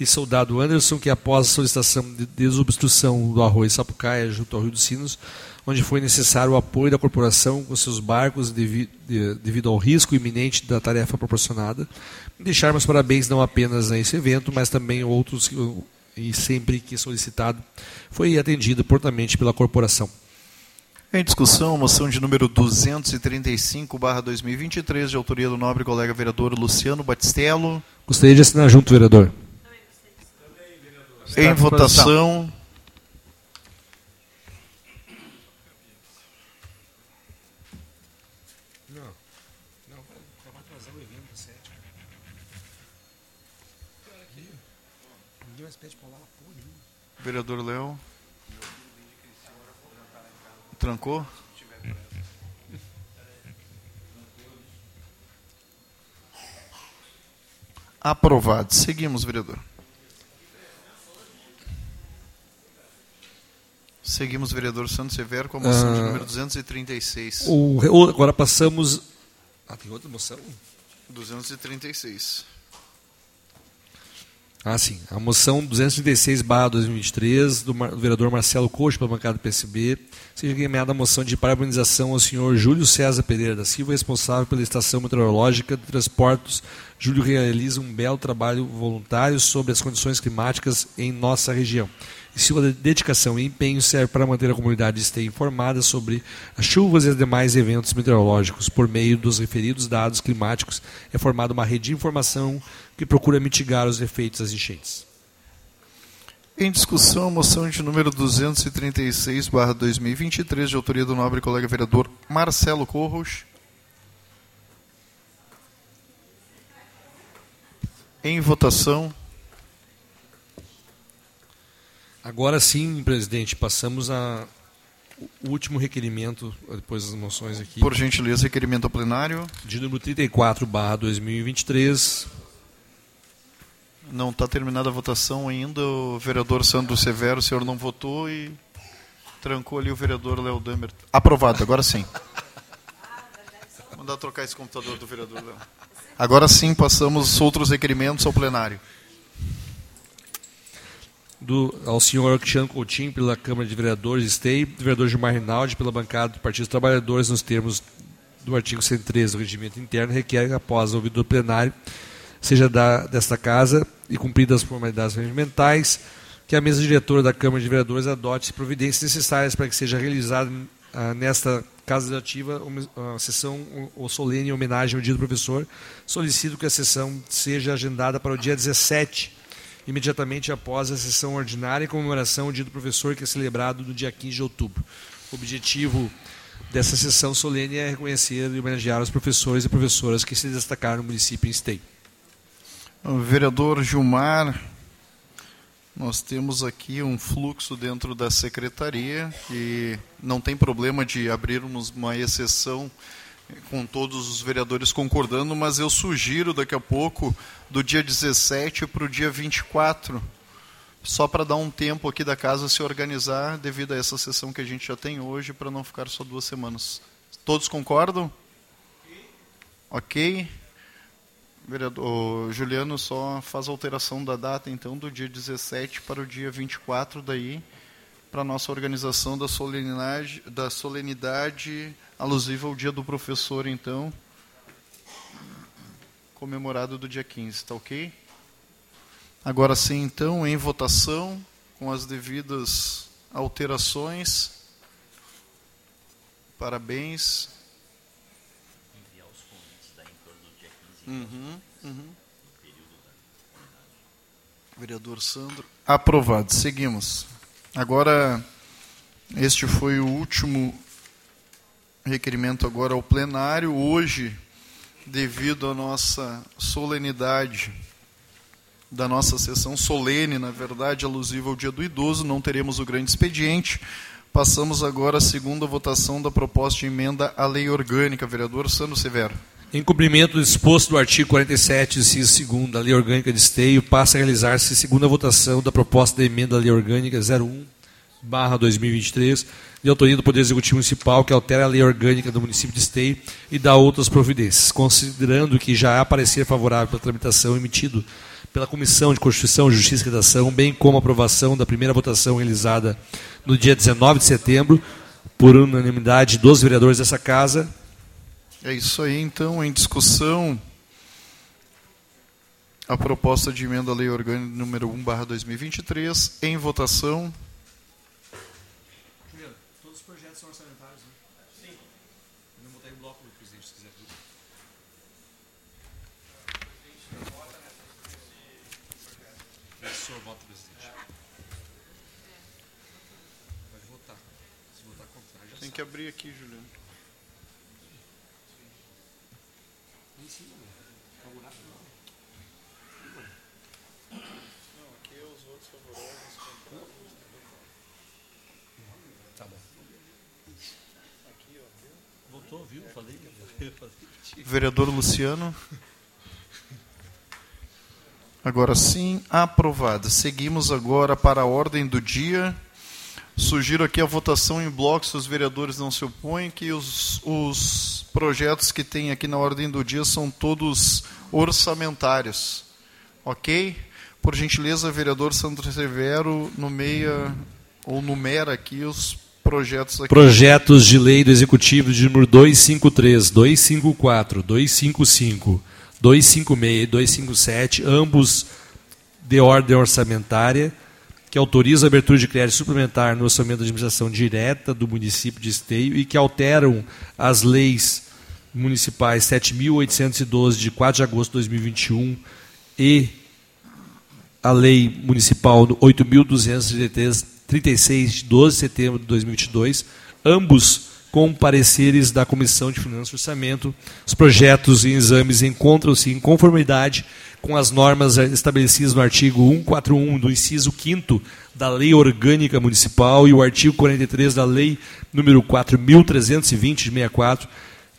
e soldado Anderson, que após a solicitação de desobstrução do arroz Sapucaia junto ao Rio dos Sinos, onde foi necessário o apoio da corporação com seus barcos devi- de- devido ao risco iminente da tarefa proporcionada. Deixar meus parabéns não apenas a esse evento, mas também outros e sempre que solicitado foi atendido prontamente pela corporação. Em discussão, moção de número 235, barra 2023, de autoria do nobre colega vereador Luciano Batistello. Gostaria de assinar junto, vereador. Em à disposição. votação. Vereador Léo. Trancou? Aprovado. Seguimos, vereador. Seguimos, vereador Santos Severo, com a moção de Ah, número 236. O, o- agora passamos. Ah, tem outra moção? 236. Ah, sim. A moção 236-2023, do, vereador Marcelo Coxa, pela bancada do PSB, seja encaminhada a moção de parabenização ao senhor Júlio César Pereira da Silva, responsável pela Estação Meteorológica de Transportes. Júlio realiza um belo trabalho voluntário sobre as condições climáticas em nossa região. E sua dedicação e empenho serve para manter a comunidade de esteja informada sobre as chuvas e os demais eventos meteorológicos. Por meio dos referidos dados climáticos, é formada uma rede de informação que procura mitigar os efeitos das enchentes. Em discussão, moção de número 236, barra 2023, de autoria do nobre colega vereador Marcelo Corros. Em votação. Agora sim, presidente, passamos a o último requerimento, depois das moções aqui, Por gentileza, requerimento ao plenário. de número 34, barra 2023. Não está terminada a votação ainda. O vereador Sandro Severo, o senhor não votou e trancou ali o vereador Léo Damer. Aprovado, agora sim. Vou mandar trocar esse computador do vereador Léo. Agora sim, passamos outros requerimentos ao plenário. do, ao senhor Cristiano Coutinho pela Câmara de Vereadores do vereador Gilmar Rinaldi pela bancada do Partido dos Trabalhadores nos termos do artigo 113 do regimento interno, requer que após ouvido do plenário, seja da, desta casa e cumpridas as formalidades regimentais, que a mesa diretora da Câmara de Vereadores adote providências necessárias para que seja realizada ah, nesta casa legislativa uma, a sessão ou solene em homenagem ao dia do professor. Solicito que a sessão seja agendada para o dia 17 imediatamente após a sessão ordinária em comemoração ao Dia do Professor, que é celebrado no dia 15 de outubro. O objetivo dessa sessão solene é reconhecer e homenagear os professores e professoras que se destacaram no município em Esteio. Vereador Gilmar, nós temos aqui um fluxo dentro da secretaria e não tem problema de abrirmos uma exceção com todos os vereadores concordando, mas eu sugiro daqui a pouco do dia 17 para o dia 24, só para dar um tempo aqui da casa se organizar devido a essa sessão que a gente já tem hoje, para não ficar só duas semanas. Todos concordam? Ok. Vereador Juliano só faz alteração da data, então, do dia 17 para o dia 24, daí, para a nossa organização da solenidade, da solenidade alusiva ao dia do professor, então, comemorado do dia 15, tá ok? Agora sim, então, em votação, com as devidas alterações. Parabéns. Uhum, uhum. Vereador Sandro. Aprovado. Seguimos. Agora, este foi o último requerimento agora ao plenário. Hoje, devido à nossa solenidade da nossa sessão solene, na verdade, alusiva ao Dia do Idoso, não teremos o grande expediente, Passamos agora à segunda votação da proposta de emenda à lei orgânica. Vereador Sandro Severo. Em cumprimento do disposto do artigo 47, inciso 2 da Lei Orgânica de Esteio, passa a realizar-se segunda votação da proposta de emenda à Lei Orgânica 01, barra 2023, de autoria do Poder Executivo Municipal, que altera a Lei Orgânica do município de Esteio e dá outras providências, considerando que já há parecer favorável para a tramitação emitido pela Comissão de Constituição, Justiça e Redação, bem como a aprovação da primeira votação realizada no dia 19 de setembro, por unanimidade dos vereadores dessa Casa, é isso aí, então, em discussão, a proposta de emenda à Lei Orgânica número 1, barra 2023, em votação. Juliano, todos os projetos são orçamentários, né? Sim. Eu vou botar em bloco, presidente, se quiser. O senhor vota, presidente. Pode votar. Se votar contrário, já Tem que abrir aqui, Juliano. Tá bom. Votou, viu? Falei. Vereador Luciano. Agora sim, aprovada. Seguimos agora para a ordem do dia. Sugiro aqui a votação em bloco, se os vereadores não se opõem, que os, os projetos que tem aqui na ordem do dia são todos orçamentários. Ok? Por gentileza, vereador Sandro Severo, nomeia ou numera aqui os projetos aqui. Projetos de lei do Executivo de número 253, 254, 255, 256 e 257, ambos de ordem orçamentária, que autorizam a abertura de crédito suplementar no orçamento da administração direta do município de Esteio e que alteram as leis municipais 7.812 de 4 de agosto de 2021 e a lei municipal 8.236 de 12 de setembro de 2022, ambos com pareceres da Comissão de Finanças e Orçamento. Os projetos e exames encontram-se em conformidade com as normas estabelecidas no artigo 141 do inciso 5 da Lei Orgânica Municipal e o artigo 43 da Lei número 4.320 de 64,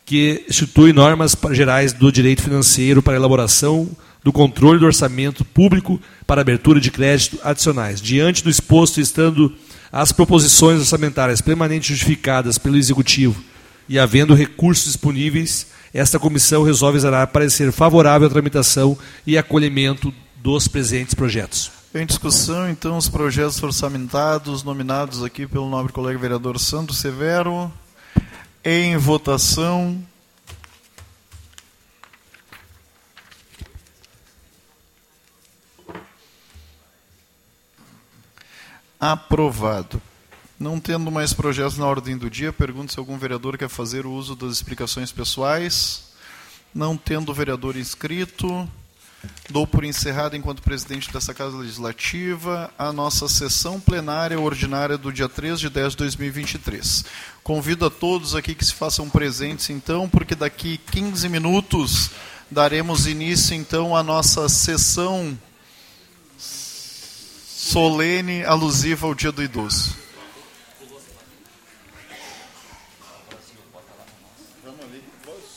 que institui normas gerais do direito financeiro para elaboração do controle do orçamento público para abertura de crédito adicionais. Diante do exposto, estando as proposições orçamentárias permanentes justificadas pelo Executivo e havendo recursos disponíveis, esta comissão resolve dar parecer favorável à tramitação e acolhimento dos presentes projetos. Em discussão, então, os projetos orçamentados, nominados aqui pelo nobre colega vereador Sandro Severo. Em votação. Aprovado. Não tendo mais projetos na ordem do dia, pergunto se algum vereador quer fazer o uso das explicações pessoais. Não tendo vereador inscrito, dou por encerrada, enquanto presidente dessa Casa Legislativa, a nossa sessão plenária ordinária do dia 3 de 10 de 2023. Convido a todos aqui que se façam presentes, então, porque daqui 15 minutos daremos início, então, à nossa sessão solene alusiva ao Dia do Idoso.